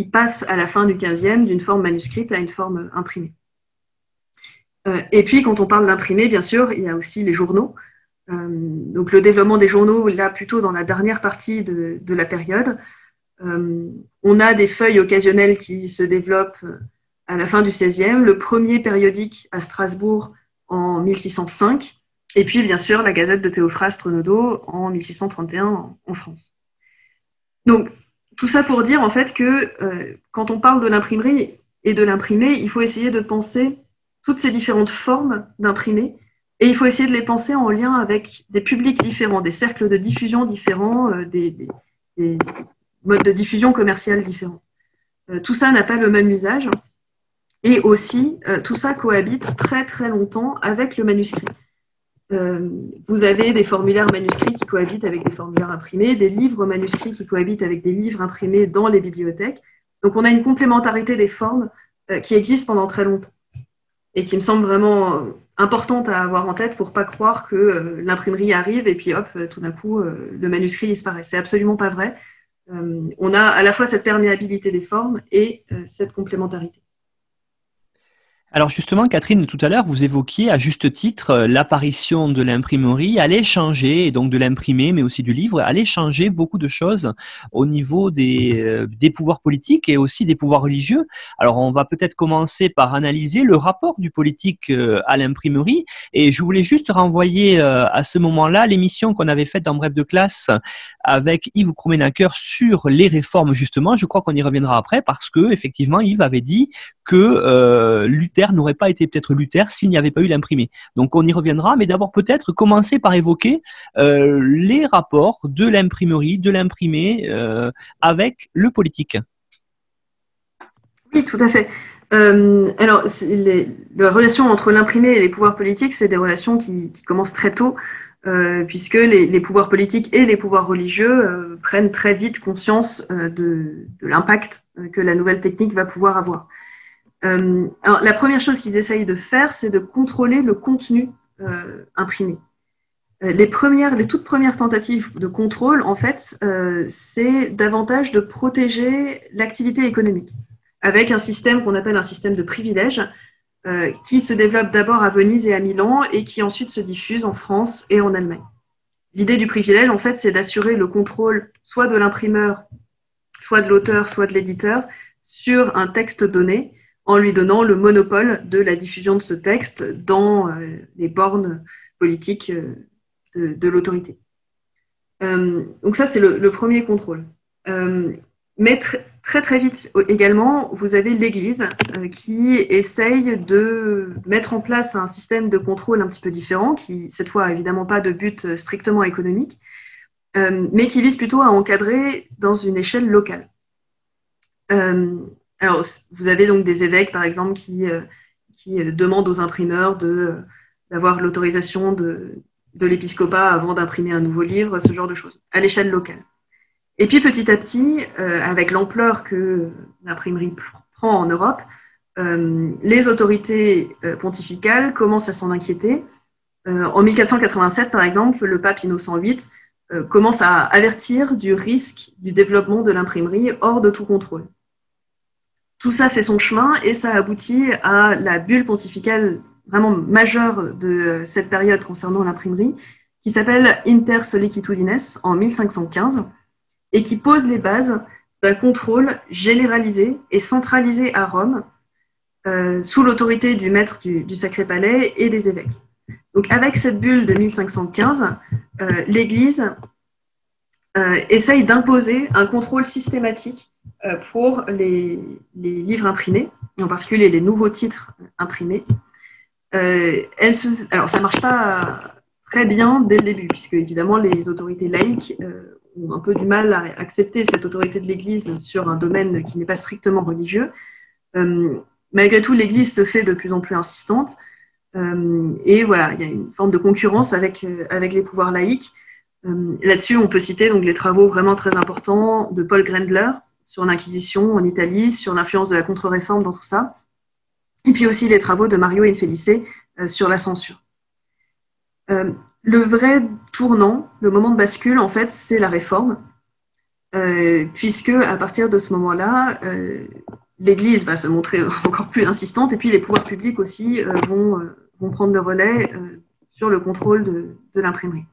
qui passent à la fin du 15e d'une forme manuscrite à une forme imprimée. Euh, et puis, quand on parle d'imprimé, bien sûr, il y a aussi les journaux. Euh, donc, le développement des journaux, là, plutôt dans la dernière partie de, la période, euh, on a des feuilles occasionnelles qui se développent à la fin du XVIe, le premier périodique à Strasbourg en 1605, et puis bien sûr la Gazette de Théophraste Renaudot en 1631 en France. Donc tout ça pour dire en fait que euh, quand on parle de l'imprimerie et de l'imprimé, il faut essayer de penser toutes ces différentes formes d'imprimé Et il faut essayer de les penser en lien avec des publics différents, des cercles de diffusion différents, des, modes de diffusion commerciale différents. tout ça n'a pas le même usage. Et aussi, tout ça cohabite très très longtemps avec le manuscrit. Euh, vous avez des formulaires manuscrits qui cohabitent avec des formulaires imprimés, des livres manuscrits qui cohabitent avec des livres imprimés dans les bibliothèques. Donc on a une complémentarité des formes euh, qui existe pendant très longtemps et qui me semble vraiment euh, importante à avoir en tête pour pas croire que l'imprimerie arrive et puis hop, tout d'un coup, le manuscrit disparaît. C'est absolument pas vrai. on a à la fois cette perméabilité des formes et cette complémentarité. Alors justement, Catherine, tout à l'heure, vous évoquiez à juste titre euh, l'apparition de l'imprimerie allait changer, et donc de l'imprimé, mais aussi du livre, allait changer beaucoup de choses au niveau des, euh, des pouvoirs politiques et aussi des pouvoirs religieux. Alors on va peut-être commencer par analyser le rapport du politique euh, à l'imprimerie, et je voulais juste renvoyer à ce moment-là l'émission qu'on avait faite en bref de classe avec Yves Krumenacker sur les réformes justement. Je crois qu'on y reviendra après parce que effectivement Yves avait dit que euh, n'aurait pas été peut-être Luther s'il n'y avait pas eu l'imprimé. Donc on y reviendra, mais d'abord peut-être commencer par évoquer euh, les rapports de l'imprimerie, de l'imprimé euh, avec le politique. Oui, tout à fait. alors, la relation entre l'imprimé et les pouvoirs politiques, c'est des relations qui, commencent très tôt, puisque les, pouvoirs politiques et les pouvoirs religieux prennent très vite conscience de l'impact que la nouvelle technique va pouvoir avoir. Euh, alors, la première chose qu'ils essayent de faire, c'est de contrôler le contenu euh, imprimé. Euh, les, premières, les toutes premières tentatives de contrôle, en fait, c'est davantage de protéger l'activité économique avec un système qu'on appelle un système de privilèges qui se développe d'abord à Venise et à Milan et qui ensuite se diffuse en France et en Allemagne. L'idée du privilège, en fait, c'est d'assurer le contrôle soit de l'imprimeur, soit de l'auteur, soit de l'éditeur sur un texte donné en lui donnant le monopole de la diffusion de ce texte dans euh, les bornes politiques euh, de, l'autorité. Euh, donc ça, c'est le, premier contrôle. mais très très vite également, vous avez l'Église qui essaye de mettre en place un système de contrôle un petit peu différent, qui cette fois évidemment pas de but strictement économique, mais qui vise plutôt à encadrer dans une échelle locale. Alors, vous avez donc des évêques, par exemple, qui, euh, qui euh, demandent aux imprimeurs de, d'avoir l'autorisation de, de l'épiscopat avant d'imprimer un nouveau livre, ce genre de choses, à l'échelle locale. Et puis petit à petit, euh, avec l'ampleur que l'imprimerie prend en Europe, les autorités pontificales commencent à s'en inquiéter. en 1487, par exemple, le pape Innocent VIII commence à avertir du risque du développement de l'imprimerie hors de tout contrôle. Tout ça fait son chemin et ça aboutit à la bulle pontificale vraiment majeure de cette période concernant l'imprimerie, qui s'appelle Inter Sollicitudines en 1515 et qui pose les bases d'un contrôle généralisé et centralisé à Rome euh, sous l'autorité du maître du, Sacré Palais et des évêques. Donc avec cette bulle de 1515, euh, l'Église euh, essaye d'imposer un contrôle systématique pour les, livres imprimés, en particulier les nouveaux titres imprimés. Euh, alors, ça ne marche pas très bien dès le début, puisque évidemment les autorités laïques euh, ont un peu du mal à accepter cette autorité de l'Église sur un domaine qui n'est pas strictement religieux. malgré tout, l'Église se fait de plus en plus insistante. et voilà, il y a une forme de concurrence avec, avec les pouvoirs laïques. Là-dessus, on peut citer donc les travaux vraiment très importants de Paul Grendler, sur l'Inquisition en Italie, sur l'influence de la contre-réforme dans tout ça, et puis aussi les travaux de Mario Infelice euh, sur la censure. Euh, le vrai tournant, le moment de bascule, en fait, c'est la réforme, euh, puisque à partir de ce moment-là, l'Église va se montrer encore plus insistante, et puis les pouvoirs publics aussi vont, prendre le relais sur le contrôle de l'imprimerie.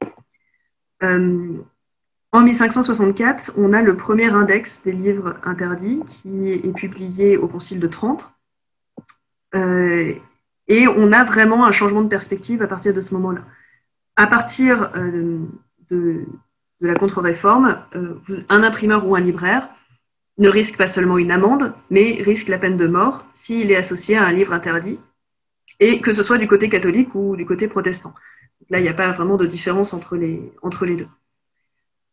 En 1564, on a le premier index des livres interdits qui est publié au Concile de Trente. Euh, et on a vraiment un changement de perspective à partir de ce moment-là. À partir euh, de, la contre-réforme, euh, un imprimeur ou un libraire ne risque pas seulement une amende, mais risque la peine de mort s'il est associé à un livre interdit et que ce soit du côté catholique ou du côté protestant. Là, il n'y a pas vraiment de différence entre les, entre les deux.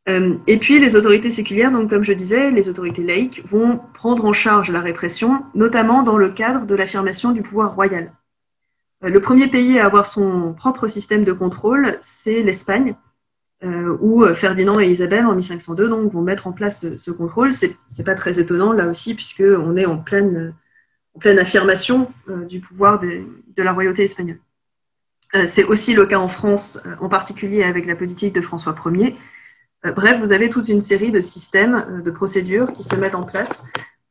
Euh, et puis, les autorités séculières, donc comme je disais, les autorités laïques vont prendre en charge la répression, notamment dans le cadre de l'affirmation du pouvoir royal. Euh, le premier pays à avoir son propre système de contrôle, c'est l'Espagne, euh, où Ferdinand et Isabelle, en 1502, donc, vont mettre en place ce, contrôle. Ce n'est pas très étonnant, là aussi, puisqu'on est en pleine, affirmation du pouvoir de, de la royauté espagnole. c'est aussi le cas en France, en particulier avec la politique de François Ier, bref, vous avez toute une série de systèmes, euh, de procédures qui se mettent en place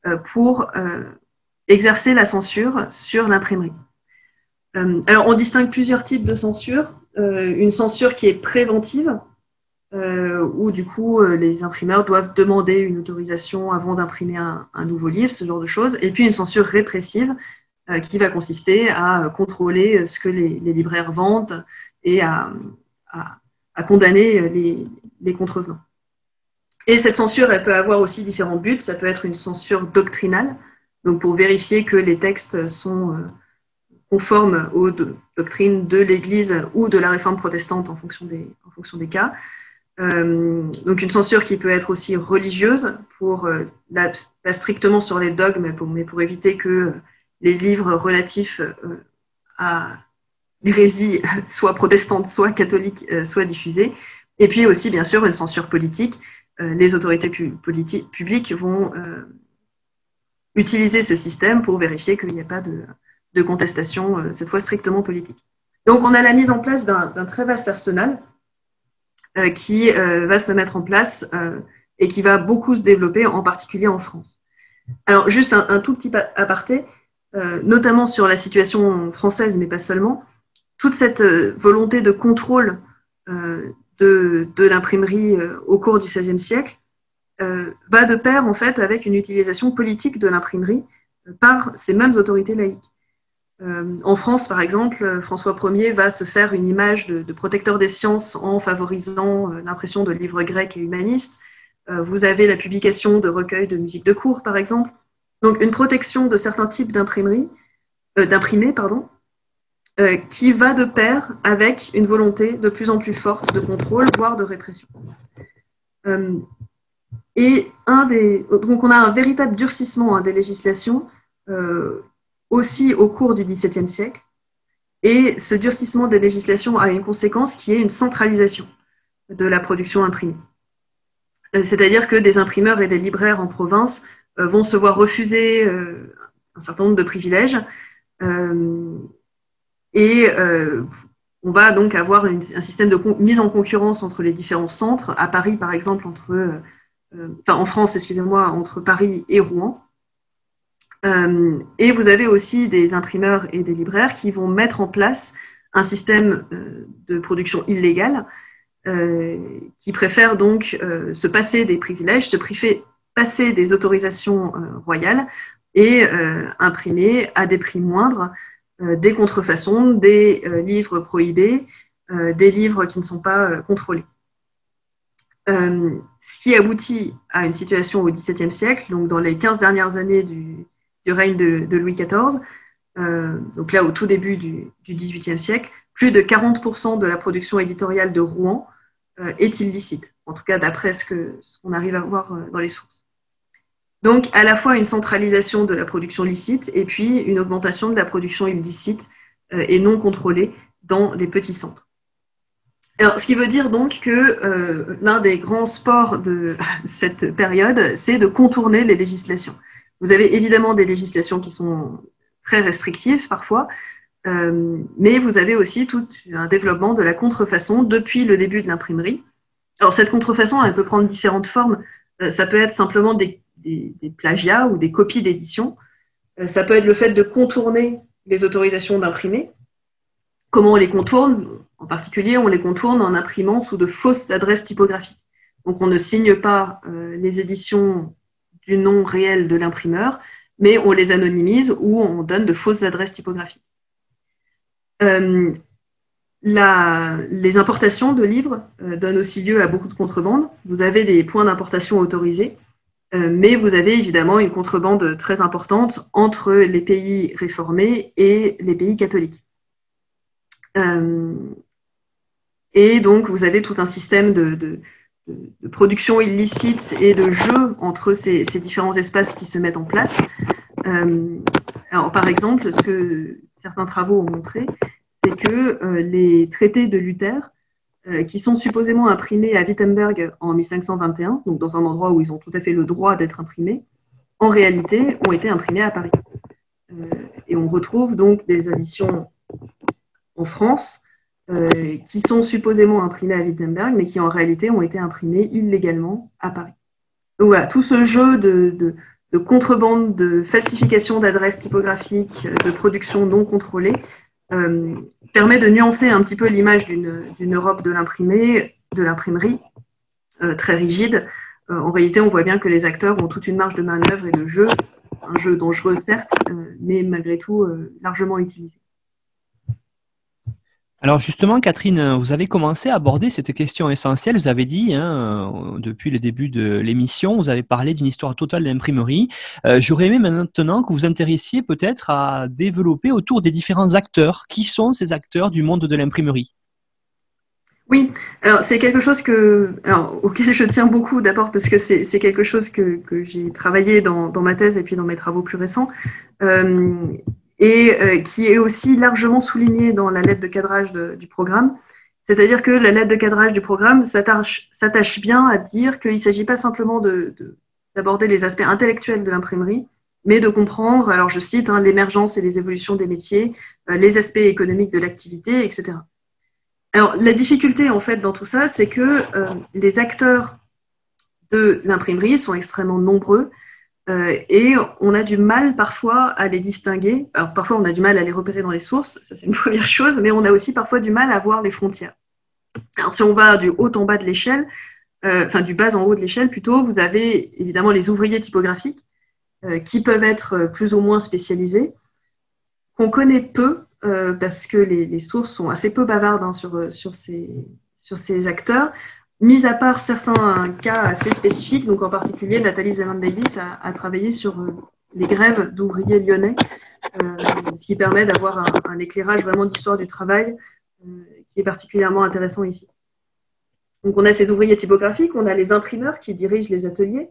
euh, pour exercer la censure sur l'imprimerie. alors, on distingue plusieurs types de censure. une censure qui est préventive, où du coup les imprimeurs doivent demander une autorisation avant d'imprimer un, nouveau livre, ce genre de choses, et puis une censure répressive qui va consister à contrôler ce que les, libraires vendent et à condamner les, des contrevenants. Et cette censure, elle peut avoir aussi différents buts. Ça peut être une censure doctrinale, donc pour vérifier que les textes sont euh, conformes aux doctrines de l'Église ou de la réforme protestante en fonction des, cas. Euh, donc une censure qui peut être aussi religieuse, pour, euh, pas strictement sur les dogmes, mais pour, éviter que les livres relatifs à l'hérésie, soit protestante, soit catholique, soient diffusés. Et puis aussi, bien sûr, une censure politique. Euh, les autorités publiques vont euh, utiliser ce système pour vérifier qu'il n'y a pas de, contestation, euh, cette fois strictement politique. Donc, on a la mise en place d'un très vaste arsenal qui va se mettre en place et qui va beaucoup se développer, en particulier en France. Alors, juste un, tout petit aparté, notamment sur la situation française, mais pas seulement, toute cette volonté de contrôle de, l'imprimerie euh, au cours du XVIe siècle euh, va de pair en fait avec une utilisation politique de l'imprimerie euh, par ces mêmes autorités laïques. en France, par exemple, François Ier va se faire une image de, protecteur des sciences en favorisant l'impression de livres grecs et humanistes. vous avez la publication de recueils de musique de cour, par exemple. Donc, une protection de certains types d'imprimerie, d'imprimés, pardon, euh, qui va de pair avec une volonté de plus en plus forte de contrôle, voire de répression. Euh, et un des, donc on a un véritable durcissement hein, des législations euh, aussi au cours du XVIIe siècle. Et ce durcissement des législations a une conséquence qui est une centralisation de la production imprimée. C'est-à-dire que des imprimeurs et des libraires en province vont se voir refuser un certain nombre de privilèges et euh, on va donc avoir un système de mise en concurrence entre les différents centres. À Paris, par exemple, entre, euh, euh, enfin, en France, excusez-moi, entre Paris et Rouen. et vous avez aussi des imprimeurs et des libraires qui vont mettre en place un système de production illégale qui préfère donc se passer des privilèges, se passer des autorisations royales et imprimer à des prix moindres des contrefaçons, des euh, livres prohibés, euh, des livres qui ne sont pas contrôlés. ce qui aboutit à une situation au XVIIe siècle, donc dans les 15 dernières années du, règne de, Louis XIV, donc là au tout début du, XVIIIe siècle, plus de 40% de la production éditoriale de Rouen est illicite, en tout cas d'après ce qu'on arrive à voir dans les sources. Donc, à la fois une centralisation de la production licite et puis une augmentation de la production illicite euh, et non contrôlée dans les petits centres. Alors, ce qui veut dire donc que euh, l'un des grands sports de cette période, c'est de contourner les législations. Vous avez évidemment des législations qui sont très restrictives parfois, euh, mais vous avez aussi tout un développement de la contrefaçon depuis le début de l'imprimerie. Alors, cette contrefaçon, elle peut prendre différentes formes. ça peut être simplement des des, plagiats ou des copies d'édition. Euh, ça peut être le fait de contourner les autorisations d'imprimer. Comment on les contourne? En particulier, on les contourne en imprimant sous de fausses adresses typographiques. Donc, on ne signe pas euh, les éditions du nom réel de l'imprimeur, mais on les anonymise ou on donne de fausses adresses typographiques. Euh, les importations de livres donnent aussi lieu à beaucoup de contrebandes. Vous avez des points d'importation autorisés mais vous avez évidemment une contrebande très importante entre les pays réformés et les pays catholiques. et donc, vous avez tout un système de, production illicite et de jeu entre ces, différents espaces qui se mettent en place. alors, par exemple, ce que certains travaux ont montré, c'est que les traités de Luther euh, qui sont supposément imprimés à Wittenberg en 1521, donc dans un endroit où ils ont tout à fait le droit d'être imprimés, en réalité ont été imprimés à Paris. Euh, et on retrouve donc des additions en France euh, qui sont supposément imprimées à Wittenberg, mais qui en réalité ont été imprimées illégalement à Paris. Donc voilà, tout ce jeu de, de contrebande, de falsification d'adresses typographiques, de production non contrôlée, euh, permet de nuancer un petit peu l'image d'une Europe de l'imprimé, de l'imprimerie, euh, très rigide. Euh, en réalité, on voit bien que les acteurs ont toute une marge de manœuvre et de jeu, un jeu dangereux certes, mais malgré tout largement utilisé. Alors justement, Catherine, vous avez commencé à aborder cette question essentielle. Vous avez dit, hein, euh, depuis le début de l'émission, vous avez parlé d'une histoire totale d'imprimerie. Euh, j'aurais aimé maintenant que vous intéressiez peut-être à développer autour des différents acteurs. Qui sont ces acteurs du monde de l'imprimerie? Oui, alors c'est quelque chose que, auquel je tiens beaucoup d'abord parce que c'est quelque chose que, j'ai travaillé dans, ma thèse et puis dans mes travaux plus récents. Euh, et euh, qui est aussi largement souligné dans la lettre de cadrage du programme. C'est-à-dire que la lettre de cadrage du programme s'attache bien à dire qu'il ne s'agit pas simplement d'aborder les aspects intellectuels de l'imprimerie, mais de comprendre, alors je cite, hein, l'émergence et les évolutions des métiers, euh, les aspects économiques de l'activité, etc. Alors la difficulté en fait dans tout ça, c'est que euh, les acteurs de l'imprimerie sont extrêmement nombreux euh, et on a du mal parfois à les distinguer. Alors parfois on a du mal à les repérer dans les sources, ça c'est une première chose, mais on a aussi parfois du mal à voir les frontières. Alors si on va du haut en bas de l'échelle, euh, enfin du bas en haut de l'échelle plutôt, vous avez évidemment les ouvriers typographiques euh, qui peuvent être plus ou moins spécialisés, qu'on connaît peu parce que les, sources sont assez peu bavardes hein, sur, ces acteurs. Mis à part certains cas assez spécifiques, donc en particulier Nathalie Zeman Davis a, travaillé sur euh, les grèves d'ouvriers lyonnais, euh, ce qui permet d'avoir un, éclairage vraiment d'histoire du travail euh, qui est particulièrement intéressant ici. Donc on a ces ouvriers typographiques, on a les imprimeurs qui dirigent les ateliers,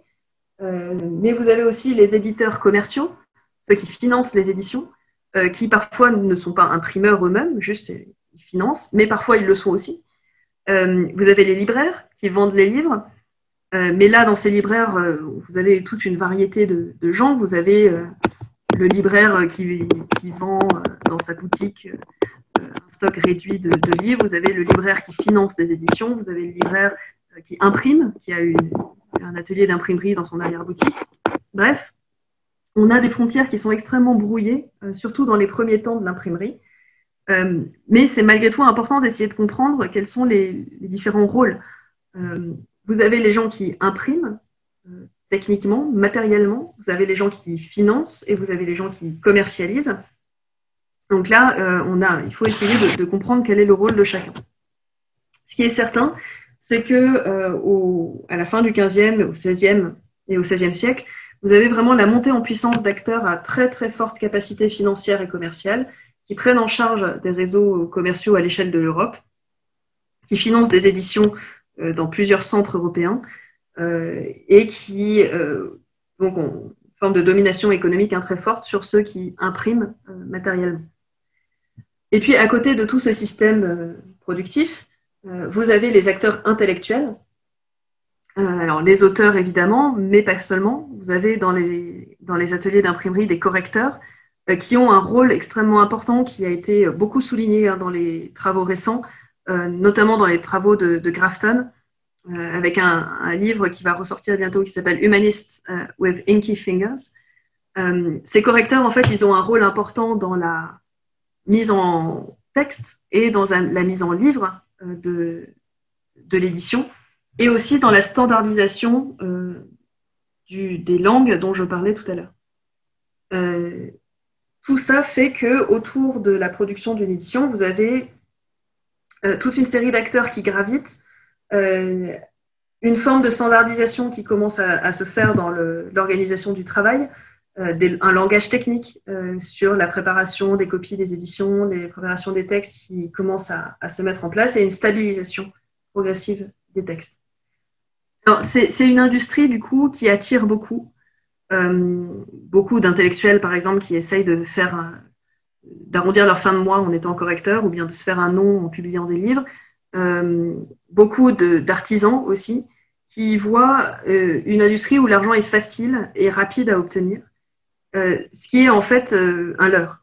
mais vous avez aussi les éditeurs commerciaux, ceux qui financent les éditions, qui parfois ne sont pas imprimeurs eux-mêmes, juste ils financent, mais parfois ils le sont aussi. Euh, vous avez les libraires qui vendent les livres. Euh, mais là, dans ces libraires, euh, vous avez toute une variété de, gens. Vous avez le libraire qui, vend dans sa boutique un stock réduit de, livres. Vous avez le libraire qui finance des éditions. Vous avez le libraire qui imprime, qui a un atelier d'imprimerie dans son arrière-boutique. Bref, on a des frontières qui sont extrêmement brouillées, surtout dans les premiers temps de l'imprimerie. Euh, mais c'est malgré tout important d'essayer de comprendre quels sont les, différents rôles. Euh, vous avez les gens qui impriment euh, techniquement, matériellement, vous avez les gens qui financent et vous avez les gens qui commercialisent. Donc là, on a, il faut essayer de, comprendre quel est le rôle de chacun. Ce qui est certain, c'est que à la fin du 15e, au 16e et au 16e siècle, vous avez vraiment la montée en puissance d'acteurs à très très forte capacité financière et commerciale qui prennent en charge des réseaux commerciaux à l'échelle de l'Europe, qui financent des éditions euh, dans plusieurs centres européens euh, et qui euh, donc ont une forme de domination économique hein, très forte sur ceux qui impriment matériellement. Et puis à côté de tout ce système productif, vous avez les acteurs intellectuels. alors les auteurs évidemment, mais pas seulement. Vous avez dans les, dans les ateliers d'imprimerie des correcteurs qui ont un rôle extrêmement important qui a été beaucoup souligné hein, dans les travaux récents, euh, notamment dans les travaux de, Grafton, euh, avec un, livre qui va ressortir bientôt qui s'appelle Humanist with Inky Fingers. ces correcteurs, en fait, ils ont un rôle important dans la mise en texte et dans la mise en livre de l'édition, et aussi dans la standardisation des langues dont je parlais tout à l'heure. Tout ça fait que autour de la production d'une édition, vous avez euh, toute une série d'acteurs qui gravitent, euh, une forme de standardisation qui commence à, se faire dans l'organisation du travail, un langage technique sur la préparation des copies des éditions, les préparations des textes qui commence à, à se mettre en place et une stabilisation progressive des textes. C'est une industrie du coup qui attire beaucoup, euh, beaucoup d'intellectuels par exemple qui essayent de faire d'arrondir leur fin de mois en étant correcteur ou bien de se faire un nom en publiant des livres. Euh, beaucoup d'artisans aussi qui voient euh, une industrie où l'argent est facile et rapide à obtenir, ce qui est en fait un leurre.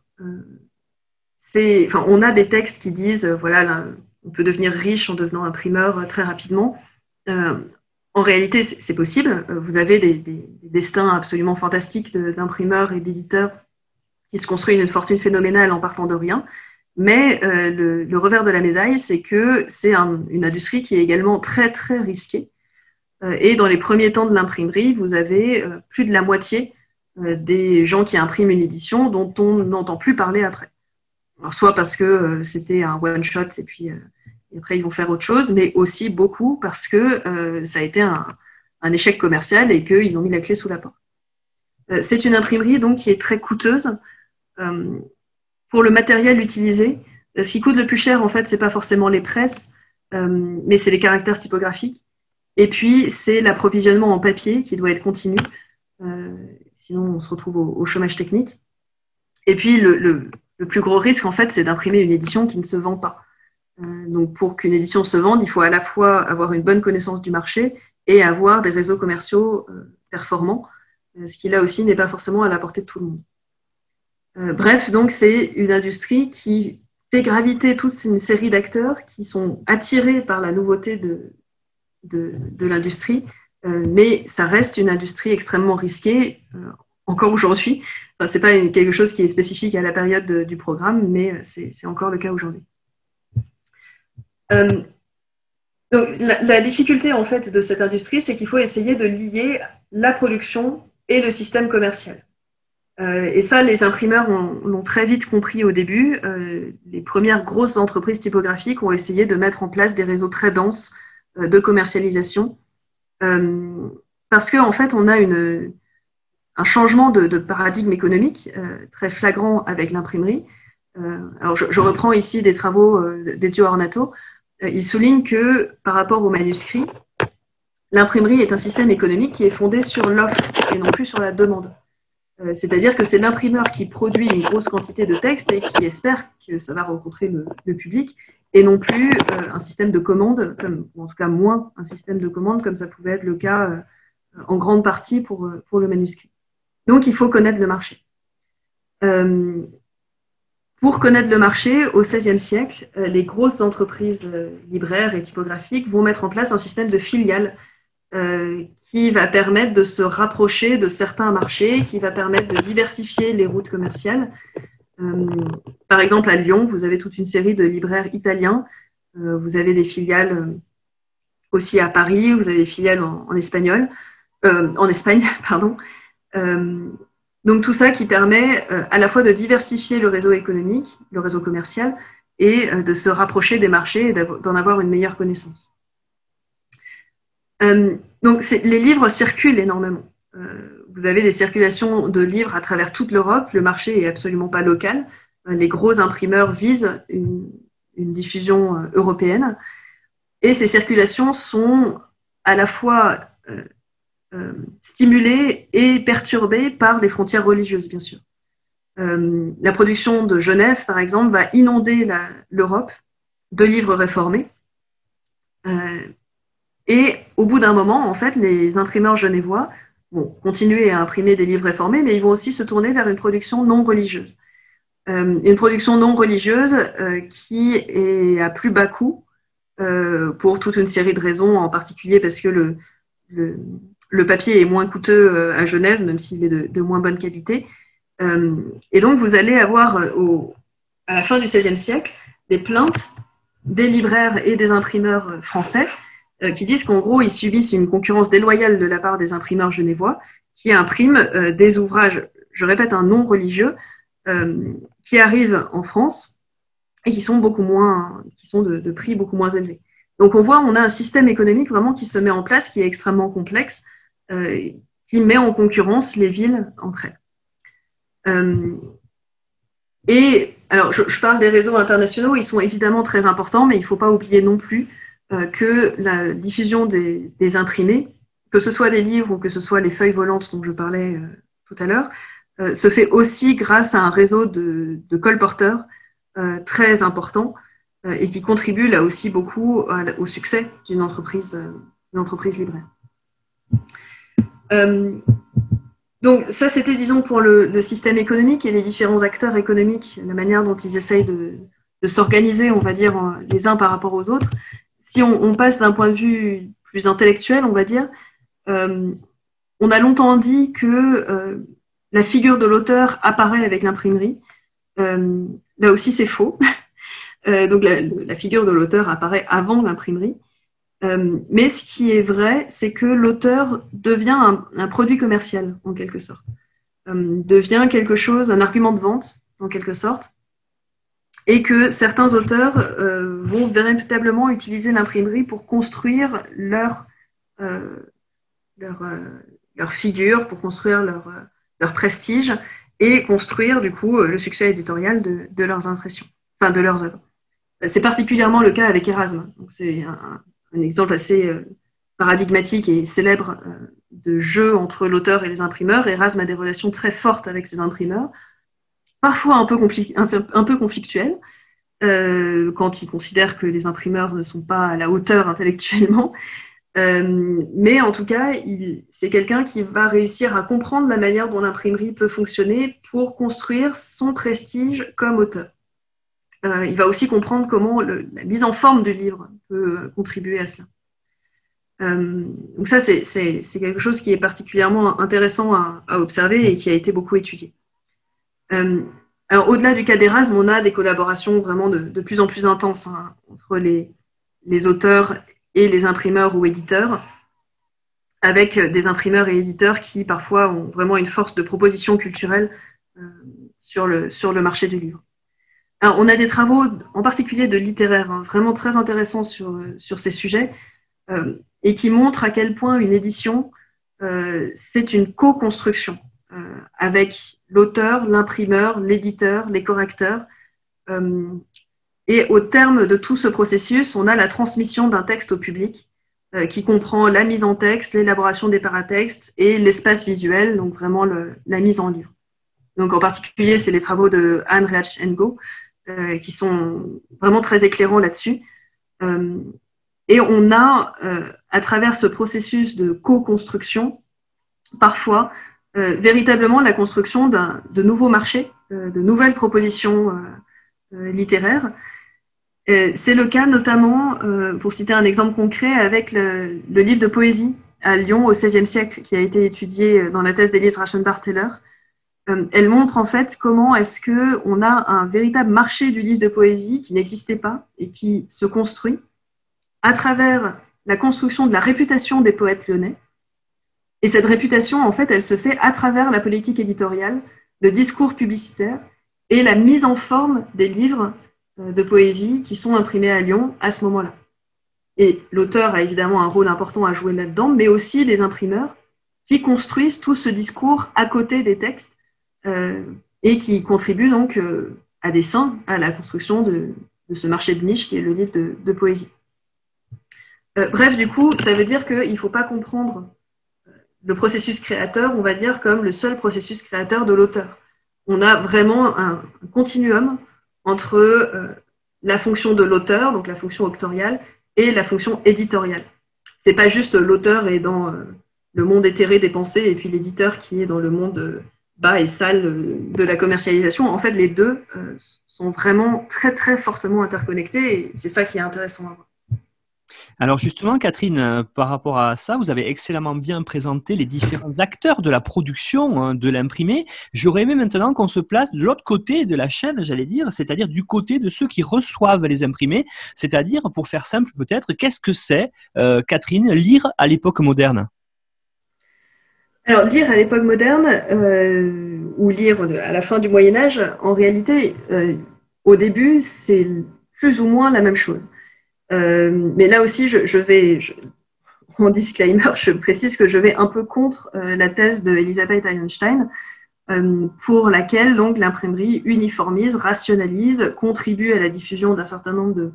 Enfin, on a des textes qui disent voilà, on peut devenir riche en devenant imprimeur très rapidement en réalité, c'est possible. Euh, vous avez des, destins absolument fantastiques d'imprimeurs et d'éditeurs qui se construisent une fortune phénoménale en partant de rien. Mais euh, le, revers de la médaille, c'est que c'est une industrie qui est également très, très risquée. Euh, et dans les premiers temps de l'imprimerie, vous avez plus de la moitié des gens qui impriment une édition dont on n'entend plus parler après. Alors, soit parce que c'était un one-shot et puis et après ils vont faire autre chose, mais aussi beaucoup parce que euh, ça a été un, échec commercial et qu'ils ont mis la clé sous la porte. Euh, c'est une imprimerie donc qui est très coûteuse. Euh, pour le matériel utilisé, ce qui coûte le plus cher, en fait, c'est pas forcément les presses, mais c'est les caractères typographiques. Et puis, c'est l'approvisionnement en papier qui doit être continu. sinon, on se retrouve au, chômage technique. Et puis, le, le plus gros risque, en fait, c'est d'imprimer une édition qui ne se vend pas. Euh, donc, pour qu'une édition se vende, il faut à la fois avoir une bonne connaissance du marché et avoir des réseaux commerciaux euh, performants, euh, ce qui là aussi n'est pas forcément à la portée de tout le monde. bref, donc c'est une industrie qui fait graviter toute une série d'acteurs qui sont attirés par la nouveauté de, l'industrie, mais ça reste une industrie extrêmement risquée encore aujourd'hui. Ce n'est pas quelque chose qui est spécifique à la période du programme, mais c'est encore le cas aujourd'hui. Euh, la, difficulté en fait de cette industrie, c'est qu'il faut essayer de lier la production et le système commercial. Euh, et ça, les imprimeurs l'ont très vite compris au début. Euh, les premières grosses entreprises typographiques ont essayé de mettre en place des réseaux très denses de commercialisation, parce qu'en en fait, on a un changement de, paradigme économique très flagrant avec l'imprimerie. alors, je, je, reprends ici des travaux d'Ezio Ornato. Euh, il souligne que par rapport au manuscrit, l'imprimerie est un système économique qui est fondé sur l'offre et non plus sur la demande. Euh, c'est-à-dire que c'est l'imprimeur qui produit une grosse quantité de texte et qui espère que ça va rencontrer le, public, et non plus euh, un système de commande, ou en tout cas moins un système de commande, comme ça pouvait être le cas en grande partie pour le manuscrit. Donc il faut connaître le marché. Pour connaître le marché, au XVIe siècle, euh, les grosses entreprises euh, libraires et typographiques vont mettre en place un système de filiales euh, qui va permettre de se rapprocher de certains marchés, qui va permettre de diversifier les routes commerciales. Par exemple, à Lyon, vous avez toute une série de libraires italiens. Vous avez des filiales aussi à Paris, vous avez des filiales en, espagnol, en Espagne, pardon. Donc tout ça qui permet euh, à la fois de diversifier le réseau économique, le réseau commercial, et euh, de se rapprocher des marchés et d'en avoir une meilleure connaissance. Euh, donc les livres circulent énormément. vous avez des circulations de livres à travers toute l'Europe. Le marché est absolument pas local. les gros imprimeurs visent une, diffusion européenne. Et ces circulations sont à la fois stimulée et perturbée par les frontières religieuses, bien sûr. Euh, la production de Genève, par exemple, va inonder l'Europe de livres réformés. Euh, et au bout d'un moment, en fait, les imprimeurs genevois vont continuer à imprimer des livres réformés, mais ils vont aussi se tourner vers une production non religieuse. une production non religieuse qui est à plus bas coût pour toute une série de raisons, en particulier parce que le papier est moins coûteux euh, à Genève, même s'il est de, moins bonne qualité. Euh, et donc, vous allez avoir euh, à la fin du XVIe siècle des plaintes des libraires et des imprimeurs français qui disent qu'en gros, ils subissent une concurrence déloyale de la part des imprimeurs genevois qui impriment des ouvrages, je répète, un non religieux, qui arrivent en France et qui sont de prix beaucoup moins élevés. Donc on voit, on a un système économique vraiment qui se met en place, qui est extrêmement complexe, qui met en concurrence les villes entre elles. et alors, je, parle des réseaux internationaux, ils sont évidemment très importants, mais il ne faut pas oublier non plus que la diffusion des, imprimés, que ce soit des livres ou que ce soit les feuilles volantes dont je parlais tout à l'heure, se fait aussi grâce à un réseau de, colporteurs euh, très important euh, et qui contribue là aussi beaucoup au succès d'une entreprise, euh, entreprise libraire. Donc ça, c'était, disons, pour le, système économique et les différents acteurs économiques, la manière dont ils essayent de, s'organiser, on va dire, les uns par rapport aux autres. Si on, passe d'un point de vue plus intellectuel, on va dire, on a longtemps dit que la figure de l'auteur apparaît avec l'imprimerie. Là aussi, c'est faux. Euh, donc la, figure de l'auteur apparaît avant l'imprimerie. Euh, mais ce qui est vrai, c'est que l'auteur devient un, produit commercial, en quelque sorte. Euh, devient quelque chose, un argument de vente, en quelque sorte. Et que certains auteurs vont véritablement utiliser l'imprimerie pour construire leur, leur, leur, figure, pour construire leur, leur prestige et construire du coup le succès éditorial de, leurs impressions, enfin de leurs œuvres. C'est particulièrement le cas avec Erasme. C'est un, exemple assez euh, paradigmatique et célèbre euh, de jeu entre l'auteur et les imprimeurs. Erasme a des relations très fortes avec ses imprimeurs, parfois un peu, un conflictuelles, euh, quand il considère que les imprimeurs ne sont pas à la hauteur intellectuellement. Mais en tout cas, c'est quelqu'un qui va réussir à comprendre la manière dont l'imprimerie peut fonctionner pour construire son prestige comme auteur. Euh, il va aussi comprendre comment la mise en forme du livre peut contribuer à cela. Euh, donc ça, c'est quelque chose qui est particulièrement intéressant à, observer et qui a été beaucoup étudié. alors, au-delà du cas d'Erasme, on a des collaborations vraiment de, plus en plus intenses hein, entre les, auteurs et les imprimeurs ou éditeurs, avec des imprimeurs et éditeurs qui parfois ont vraiment une force de proposition culturelle euh, sur, le, sur le marché du livre. On a des travaux, en particulier de littéraires, hein, vraiment très intéressants sur, sur ces sujets, euh, et qui montrent à quel point une édition, euh, c'est une co-construction avec l'auteur, l'imprimeur, l'éditeur, les correcteurs, et au terme de tout ce processus, on a la transmission d'un texte au public euh, qui comprend la mise en texte, l'élaboration des paratextes et l'espace visuel, donc vraiment la mise en livre. Donc en particulier, c'est les travaux de Anne Reach euh, qui sont vraiment très éclairants là-dessus. Euh, et on a, à travers ce processus de co-construction, parfois véritablement la construction de nouveaux marchés, de nouvelles propositions littéraires euh, c'est le cas notamment, euh, pour citer un exemple concret, avec le, livre de poésie à Lyon au XVIe siècle qui a été étudié euh, dans la thèse d'Elise Rachenbach-Teller. Elle montre en fait comment est-ce qu'on a un véritable marché du livre de poésie qui n'existait pas et qui se construit à travers la construction de la réputation des poètes lyonnais. Et cette réputation, en fait, elle se fait à travers la politique éditoriale, le discours publicitaire et la mise en forme des livres euh, de poésie qui sont imprimés à Lyon à ce moment-là. Et l'auteur a évidemment un rôle important à jouer là-dedans, mais aussi les imprimeurs qui construisent tout ce discours à côté des textes euh, et qui contribuent donc euh, à dessein à la construction de, ce marché de niche qui est le livre de, poésie. bref, du coup, ça veut dire qu'il ne faut pas comprendre le processus créateur, on va dire, comme le seul processus créateur de l'auteur. On a vraiment un continuum entre euh, la fonction de l'auteur, donc la fonction octoriale, et la fonction éditoriale. C'est pas juste l'auteur est dans euh, le monde éthéré des pensées et puis l'éditeur qui est dans le monde euh, bas et sale de la commercialisation. En fait, les deux sont vraiment très très fortement interconnectés et c'est ça qui est intéressant à voir. Alors justement, Catherine, euh, par rapport à ça, vous avez excellemment bien présenté les différents acteurs de la production hein, de l'imprimé. J'aurais aimé maintenant qu'on se place de l'autre côté de la chaîne, j'allais dire, c'est-à-dire du côté de ceux qui reçoivent les imprimés, c'est-à-dire, pour faire simple peut-être, qu'est-ce que c'est, euh, Catherine, lire à l'époque moderne? Alors, lire à l'époque moderne euh, ou lire à la fin du Moyen Âge, en réalité, au début, c'est plus ou moins la même chose. mais là aussi, je, vais, mon disclaimer, je précise que je vais un peu contre la thèse de Elisabeth Einstein, pour laquelle l'imprimerie uniformise, rationalise, contribue à la diffusion d'un certain nombre de,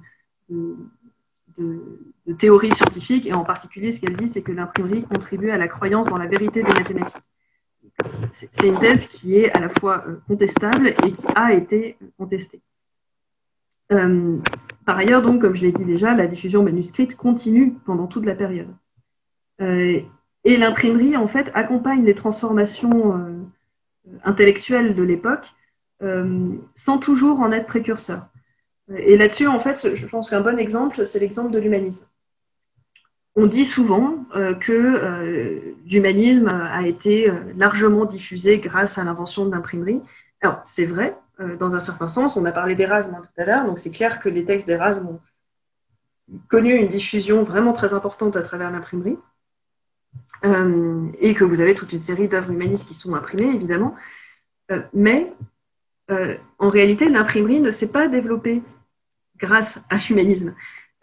théories scientifiques, et en particulier ce qu'elle dit, c'est que l'imprimerie contribue à la croyance dans la vérité des mathématiques. C'est une thèse qui est à la fois euh, contestable et qui a été contestée. Euh, par ailleurs, donc, comme je l'ai dit déjà, la diffusion manuscrite continue pendant toute la période. Euh, et l'imprimerie, en fait, accompagne les transformations intellectuelles de l'époque sans toujours en être précurseur. Et là-dessus, en fait, je pense qu'un bon exemple, c'est l'exemple de l'humanisme. On dit souvent euh, que euh, l'humanisme a été euh, largement diffusé grâce à l'invention de l'imprimerie. Alors, c'est vrai, dans un certain sens. On a parlé d'Erasme hein, tout à l'heure, donc c'est clair que les textes d'Erasme ont connu une diffusion vraiment très importante à travers l'imprimerie. et que vous avez toute une série d'œuvres humanistes qui sont imprimées, évidemment. mais en réalité, l'imprimerie ne s'est pas développée grâce à l'humanisme.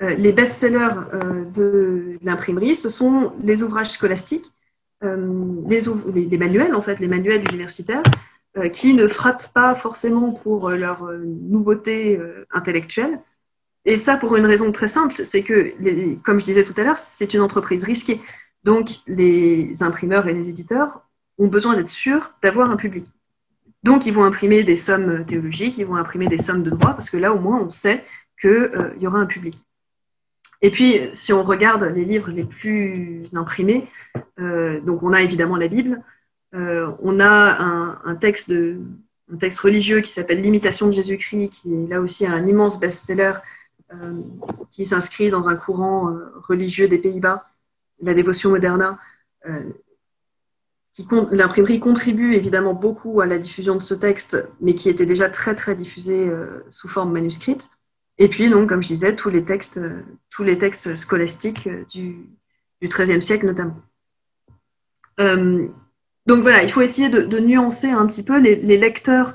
Euh, les best-sellers euh, de l'imprimerie, ce sont les ouvrages scolastiques, euh, les, manuels, en fait, les manuels universitaires, qui ne frappent pas forcément pour leur nouveauté intellectuelle. Et ça, pour une raison très simple, c'est que, comme je disais tout à l'heure, c'est une entreprise risquée. Donc, les imprimeurs et les éditeurs ont besoin d'être sûrs d'avoir un public. Donc, ils vont imprimer des sommes théologiques, ils vont imprimer des sommes de droit, parce que là, au moins, on sait qu'il euh, y aura un public. Et puis, si on regarde les livres les plus imprimés, euh, donc on a évidemment la Bible, euh, on a un, texte religieux qui s'appelle L'imitation de Jésus-Christ, qui est là aussi un immense best-seller qui s'inscrit dans un courant religieux des Pays-Bas, la dévotion moderna. L'imprimerie contribue évidemment beaucoup à la diffusion de ce texte, mais qui était déjà très très diffusé sous forme manuscrite. Et puis, donc, comme je disais, tous les textes, tous les textes scolastiques du, XIIIe siècle notamment. Euh, donc voilà, il faut essayer de, nuancer un petit peu. Les, lecteurs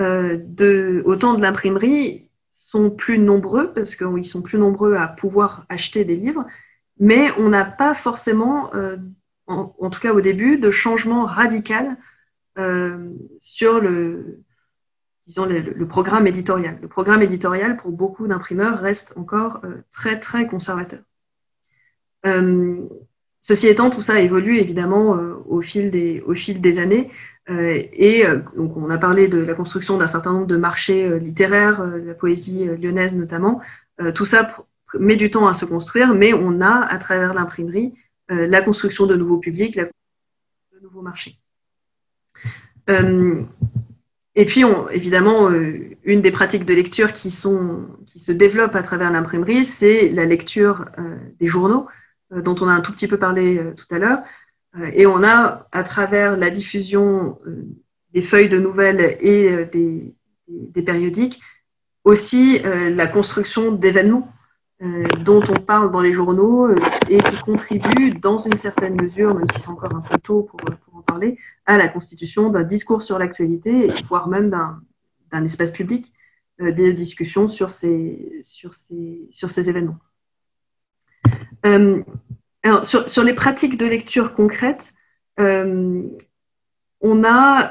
euh, de, au temps de l'imprimerie sont plus nombreux, parce qu'ils sont plus nombreux à pouvoir acheter des livres, mais on n'a pas forcément, euh, en, en, tout cas au début, de changement radical sur le, disons, le, programme éditorial. Le programme éditorial, pour beaucoup d'imprimeurs, reste encore euh, très, très conservateur. Euh, ceci étant, tout ça évolue évidemment euh, au, fil des, années. et donc, on a parlé de la construction d'un certain nombre de marchés littéraires, la poésie lyonnaise notamment. tout ça met du temps à se construire, mais on a, à travers l'imprimerie, la construction de nouveaux publics, la construction de nouveaux marchés. Et puis, évidemment, euh, une des pratiques de lecture qui, se développent à travers l'imprimerie, c'est la lecture euh, des journaux, euh, dont on a un tout petit peu parlé tout à l'heure. et on a, à travers la diffusion des feuilles de nouvelles et des, des, périodiques, aussi la construction d'événements dont on parle dans les journaux et qui contribuent dans une certaine mesure, même si c'est encore un peu tôt pour, parler, à la constitution d'un discours sur l'actualité, voire même d'un espace public euh, des discussions sur ces, sur ces, sur ces événements. Euh, alors, sur, sur, les pratiques de lecture concrètes, euh, on a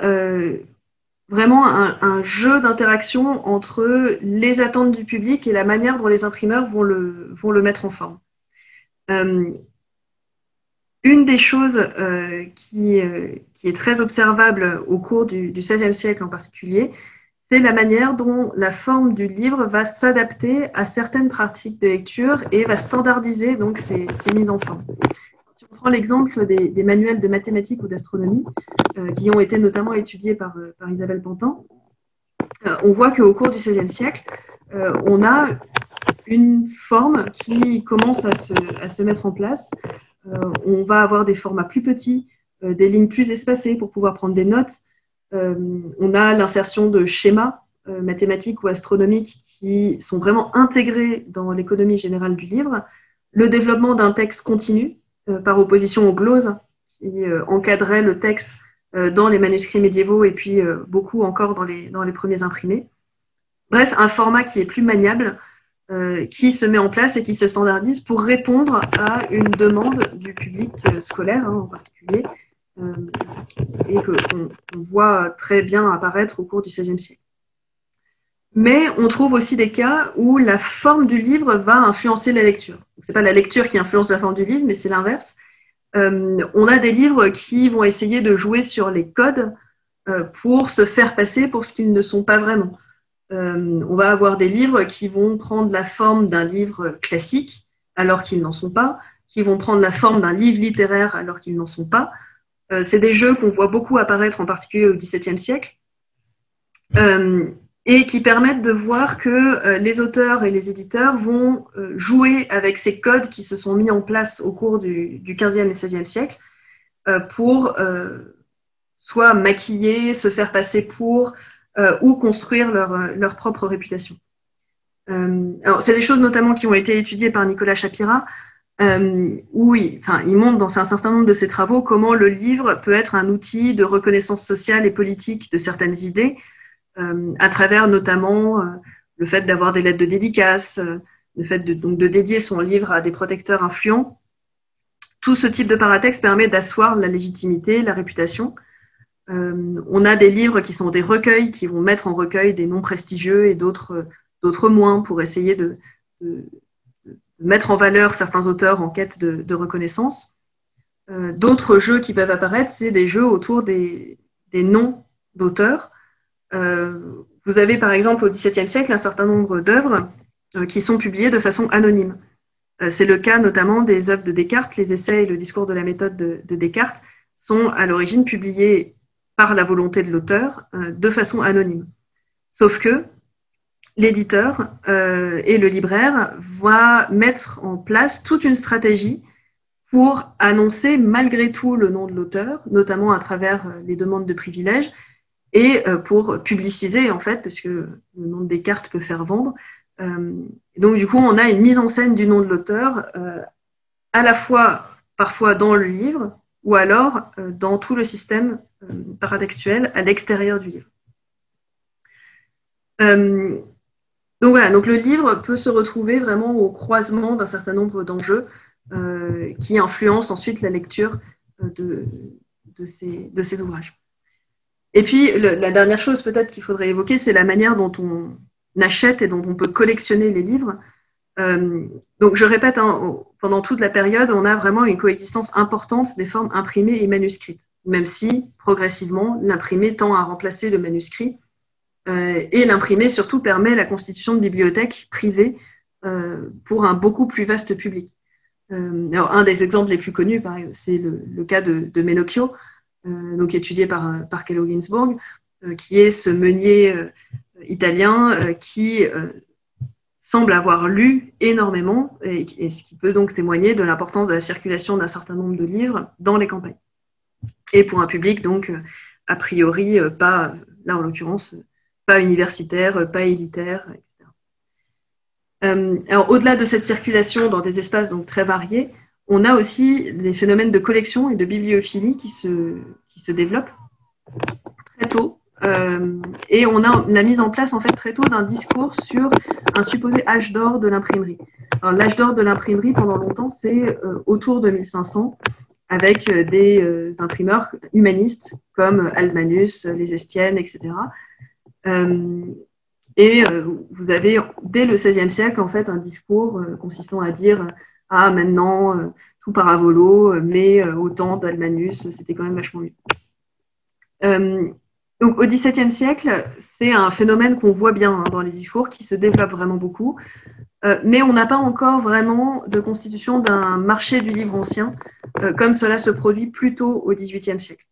vraiment un, un jeu d'interaction entre les attentes du public et la manière dont les imprimeurs vont le, vont le mettre en forme. Une des choses euh, qui, euh, qui, est très observable au cours du, XVIe siècle en particulier, c'est la manière dont la forme du livre va s'adapter à certaines pratiques de lecture et va standardiser donc mises en forme. Si on prend l'exemple des, manuels de mathématiques ou d'astronomie, euh, qui ont été notamment étudiés par, Isabelle Pantin, on voit qu'au cours du XVIe siècle, on a une forme qui commence à se, mettre en place on va avoir des formats plus petits, euh, des lignes plus espacées pour pouvoir prendre des notes. Euh, on a l'insertion de schémas mathématiques ou astronomiques qui sont vraiment intégrés dans l'économie générale du livre. Le développement d'un texte continu, par opposition aux gloses qui encadraient le texte dans les manuscrits médiévaux et puis beaucoup encore dans les premiers imprimés. Bref, un format qui est plus maniable, qui se met en place et qui se standardise pour répondre à une demande du public scolaire hein, en particulier, et qu'on voit très bien apparaître au cours du XVIe siècle. Mais on trouve aussi des cas où la forme du livre va influencer la lecture. Ce n'est pas la lecture qui influence la forme du livre, mais c'est l'inverse. Euh, on a des livres qui vont essayer de jouer sur les codes euh, pour se faire passer pour ce qu'ils ne sont pas vraiment. Euh, on va avoir des livres qui vont prendre la forme d'un livre classique alors qu'ils n'en sont pas, qui vont prendre la forme d'un livre littéraire alors qu'ils n'en sont pas. c'est des jeux qu'on voit beaucoup apparaître en particulier au XVIIe siècle et qui permettent de voir que euh, les auteurs et les éditeurs vont euh, jouer avec ces codes qui se sont mis en place au cours du, du 15e et 16e siècle euh, pour soit maquiller, se faire passer pour ou construire leur, leur propre réputation. alors, c'est des choses notamment qui ont été étudiées par Nicolas Chapira, où il, enfin, il montre dans un certain nombre de ses travaux comment le livre peut être un outil de reconnaissance sociale et politique de certaines idées, euh, à travers notamment euh, le fait d'avoir des lettres de dédicace, euh, le fait de, donc, de dédier son livre à des protecteurs influents. Tout ce type de paratexte permet d'asseoir la légitimité, la réputation. On a des livres qui sont des recueils, qui vont mettre en recueil des noms prestigieux et d'autres moins pour essayer de, mettre en valeur certains auteurs en quête de, reconnaissance. d'autres jeux qui peuvent apparaître, c'est des jeux autour des, noms d'auteurs. Euh, vous avez par exemple au XVIIe siècle un certain nombre d'œuvres euh, qui sont publiées de façon anonyme. Euh, c'est le cas notamment des œuvres de Descartes, les essais et le discours de la méthode de, Descartes sont à l'origine publiés par la volonté de l'auteur de façon anonyme. Sauf que l'éditeur et le libraire vont mettre en place toute une stratégie pour annoncer malgré tout le nom de l'auteur, notamment à travers les demandes de privilèges, et euh, pour publiciser en fait, parce que le nom des cartes peut faire vendre. Euh, donc du coup, on a une mise en scène du nom de l'auteur, euh, à la fois parfois dans le livre, ou alors dans tout le système paratextuel à l'extérieur du livre. donc voilà, le livre peut se retrouver vraiment au croisement d'un certain nombre d'enjeux qui influencent ensuite la lecture de, ces, ouvrages. Et puis, la dernière chose peut-être qu'il faudrait évoquer, c'est la manière dont on achète et dont on peut collectionner les livres. Euh, donc, je répète, hein, pendant toute la période, on a vraiment une coexistence importante des formes imprimées et manuscrites, même si progressivement, l'imprimé tend à remplacer le manuscrit. Euh, et l'imprimé, surtout, permet la constitution de bibliothèques privées euh, pour un beaucoup plus vaste public. alors, un des exemples les plus connus, c'est le, cas de, de Menocchio, euh, donc étudié par, par Kello euh, qui est ce meunier euh, italien qui semble avoir lu énormément, et, ce qui peut donc témoigner de l'importance de la circulation d'un certain nombre de livres dans les campagnes. Et pour un public, donc, a priori, pas, là en l'occurrence, pas universitaire, pas élitaire, etc. alors, au-delà de cette circulation dans des espaces donc très variés, on a aussi des phénomènes de collection et de bibliophilie qui se, qui se développent très tôt. Euh, et on a la mise en place en fait très tôt d'un discours sur un supposé âge d'or de l'imprimerie. L'âge d'or de l'imprimerie pendant longtemps c'est euh, autour de 1500 avec euh, des imprimeurs humanistes comme Almanus, les Estiennes, etc. et vous avez dès le XVIe siècle en fait un discours consistant à dire ah, maintenant, euh, tout paravolo, euh, mais euh, autant d'Almanus, c'était quand même vachement mieux. au XVIIe siècle, c'est un phénomène qu'on voit bien hein, dans les discours, qui se développe vraiment beaucoup. Mais on n'a pas encore vraiment de constitution d'un marché du livre ancien, comme cela se produit plutôt au XVIIIe siècle.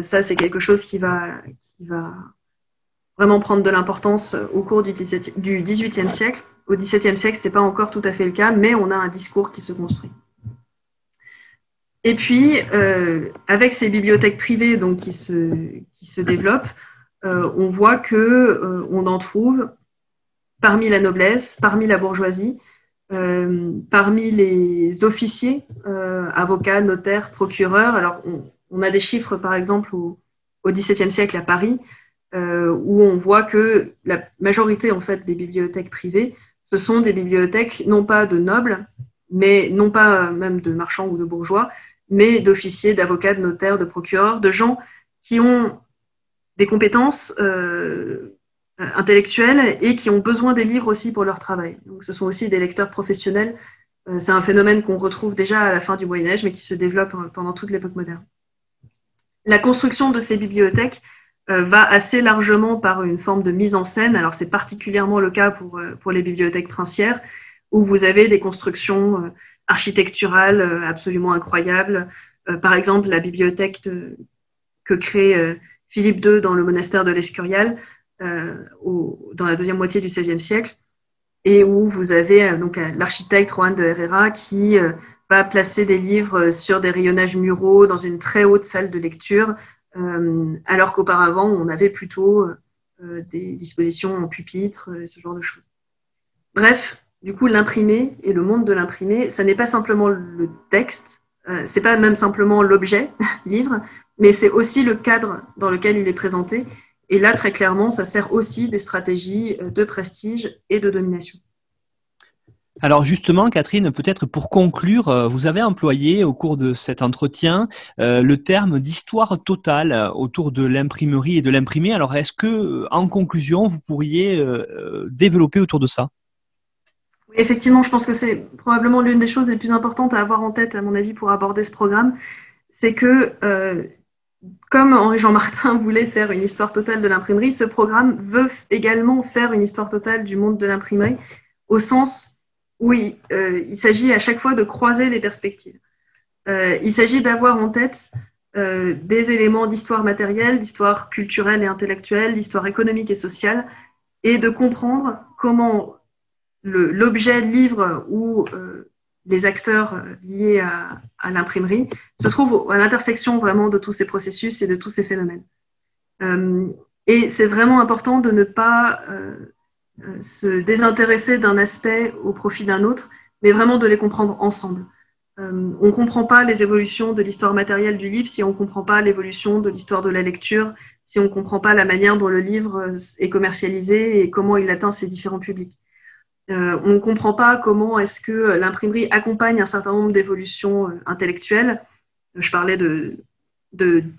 ça, c'est quelque chose qui va, vraiment prendre de l'importance au cours du XVIIIe siècle. Au XVIIe siècle, ce n'est pas encore tout à fait le cas, mais on a un discours qui se construit. Et puis, euh, avec ces bibliothèques privées donc, qui, se, qui se développent, euh, on voit qu'on euh, on en trouve parmi la noblesse, parmi la bourgeoisie, parmi les officiers, avocats, notaires, procureurs. Alors, on, a des chiffres, par exemple, au, au XVIIe siècle à Paris, où on voit que la majorité en fait, des bibliothèques privées ce sont des bibliothèques non pas de nobles, mais non pas même de marchands ou de bourgeois, mais d'officiers, d'avocats, de notaires, de procureurs, de gens qui ont des compétences euh, intellectuelles et qui ont besoin des livres aussi pour leur travail. Donc, ce sont aussi des lecteurs professionnels. Euh, c'est un phénomène qu'on retrouve déjà à la fin du Moyen Âge, mais qui se développe pendant toute l'époque moderne. La construction de ces bibliothèques euh, va assez largement par une forme de mise en scène. Alors, c'est particulièrement le cas pour, pour les bibliothèques princières, où vous avez des constructions architecturales absolument incroyables. par exemple, la bibliothèque que crée Philippe II dans le monastère de l'Escurial euh, dans la deuxième moitié du XVIe siècle, et où vous avez euh, donc euh, l'architecte Juan de Herrera qui va placer des livres sur des rayonnages muraux dans une très haute salle de lecture, alors qu'auparavant on avait plutôt des dispositions en pupitre, ce genre de choses. Bref, du coup, l'imprimé et le monde de l'imprimé, ça n'est pas simplement le texte, c'est pas même simplement l'objet livre, mais c'est aussi le cadre dans lequel il est présenté. Et là, très clairement, ça sert aussi des stratégies euh, de prestige et de domination. Alors justement, Catherine, peut-être pour conclure, euh, vous avez employé au cours de cet entretien euh, le terme d'histoire totale autour de l'imprimerie et de l'imprimé. Alors est-ce que, en conclusion, vous pourriez développer autour de ça? Oui, Effectivement, je pense que c'est probablement l'une des choses les plus importantes à avoir en tête, à mon avis, pour aborder ce programme. C'est que comme Henri-Jean Martin voulait faire une histoire totale de l'imprimerie, ce programme veut également faire une histoire totale du monde de l'imprimerie, au sens où il, euh, s'agit à chaque fois de croiser les perspectives. Euh, il s'agit d'avoir en tête euh, des éléments d'histoire matérielle, d'histoire culturelle et intellectuelle, d'histoire économique et sociale, et de comprendre comment l'objet livre ou les acteurs euh, liés à, l'imprimerie se trouvent à l'intersection vraiment de tous ces processus et de tous ces phénomènes. Euh, et c'est vraiment important de ne pas euh, se désintéresser d'un aspect au profit d'un autre, mais vraiment de les comprendre ensemble. on ne comprend pas les évolutions de l'histoire matérielle du livre si on ne comprend pas l'évolution de l'histoire de la lecture, si on ne comprend pas la manière dont le livre est commercialisé et comment il atteint ses différents publics. Euh, on ne comprend pas comment est-ce que l'imprimerie accompagne un certain nombre d'évolutions euh, intellectuelles. Je parlais de,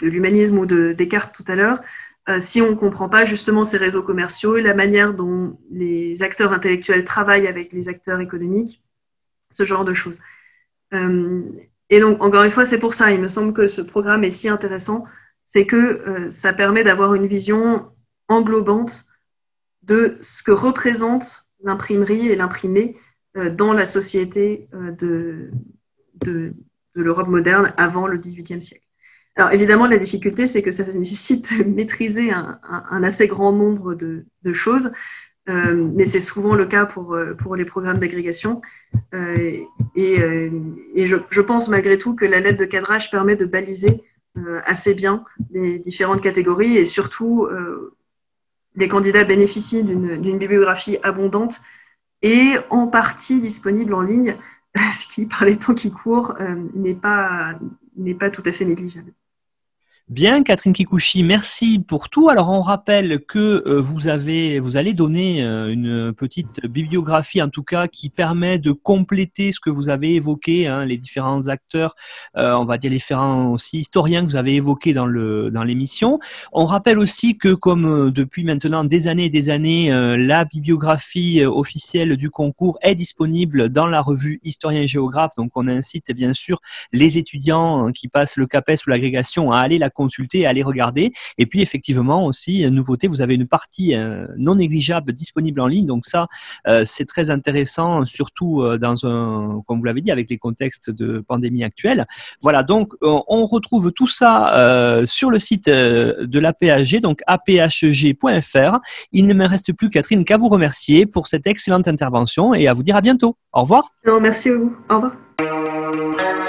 l'humanisme ou de Descartes tout à l'heure. Euh, si on ne comprend pas justement ces réseaux commerciaux et la manière dont les acteurs intellectuels travaillent avec les acteurs économiques, ce genre de choses. et donc, encore une fois, c'est pour ça, il me semble que ce programme est si intéressant, c'est que ça permet d'avoir une vision englobante de ce que représente l'imprimerie et l'imprimé euh, dans la société euh, de, l'Europe moderne avant le XVIIIe siècle. Alors évidemment, la difficulté, c'est que ça nécessite maîtriser un, assez grand nombre de, choses, euh, mais c'est souvent le cas pour, les programmes d'agrégation. et, et je, je, pense malgré tout que la lettre de cadrage permet de baliser assez bien les différentes catégories et surtout les candidats bénéficient d'une bibliographie abondante et en partie disponible en ligne, ce qui, par les temps qui courent, euh, n'est pas, pas tout à fait négligeable. Bien, Catherine Kikuchi, merci pour tout. Alors, on rappelle que euh, vous avez, vous allez donner euh, une petite bibliographie, en tout cas, qui permet de compléter ce que vous avez évoqué, hein, les différents acteurs, euh, on va dire les différents aussi historiens que vous avez évoqués dans le dans l'émission. On rappelle aussi que, comme depuis maintenant des années et des années, la bibliographie officielle du concours est disponible dans la revue Historien et Géographe. Donc, on incite bien sûr les étudiants hein, qui passent le CAPES ou l'agrégation à aller la consulter, aller regarder. Et puis effectivement aussi, euh, nouveauté, vous avez une partie euh, non négligeable disponible en ligne. Donc ça, euh, c'est très intéressant, surtout dans un, comme vous l'avez dit, avec les contextes de pandémie actuelle. Voilà, donc on retrouve tout ça sur le site de l'APHG, donc aphg.fr. Il ne me reste plus, Catherine, qu'à vous remercier pour cette excellente intervention et à vous dire à bientôt. Au revoir. merci à vous. Au revoir.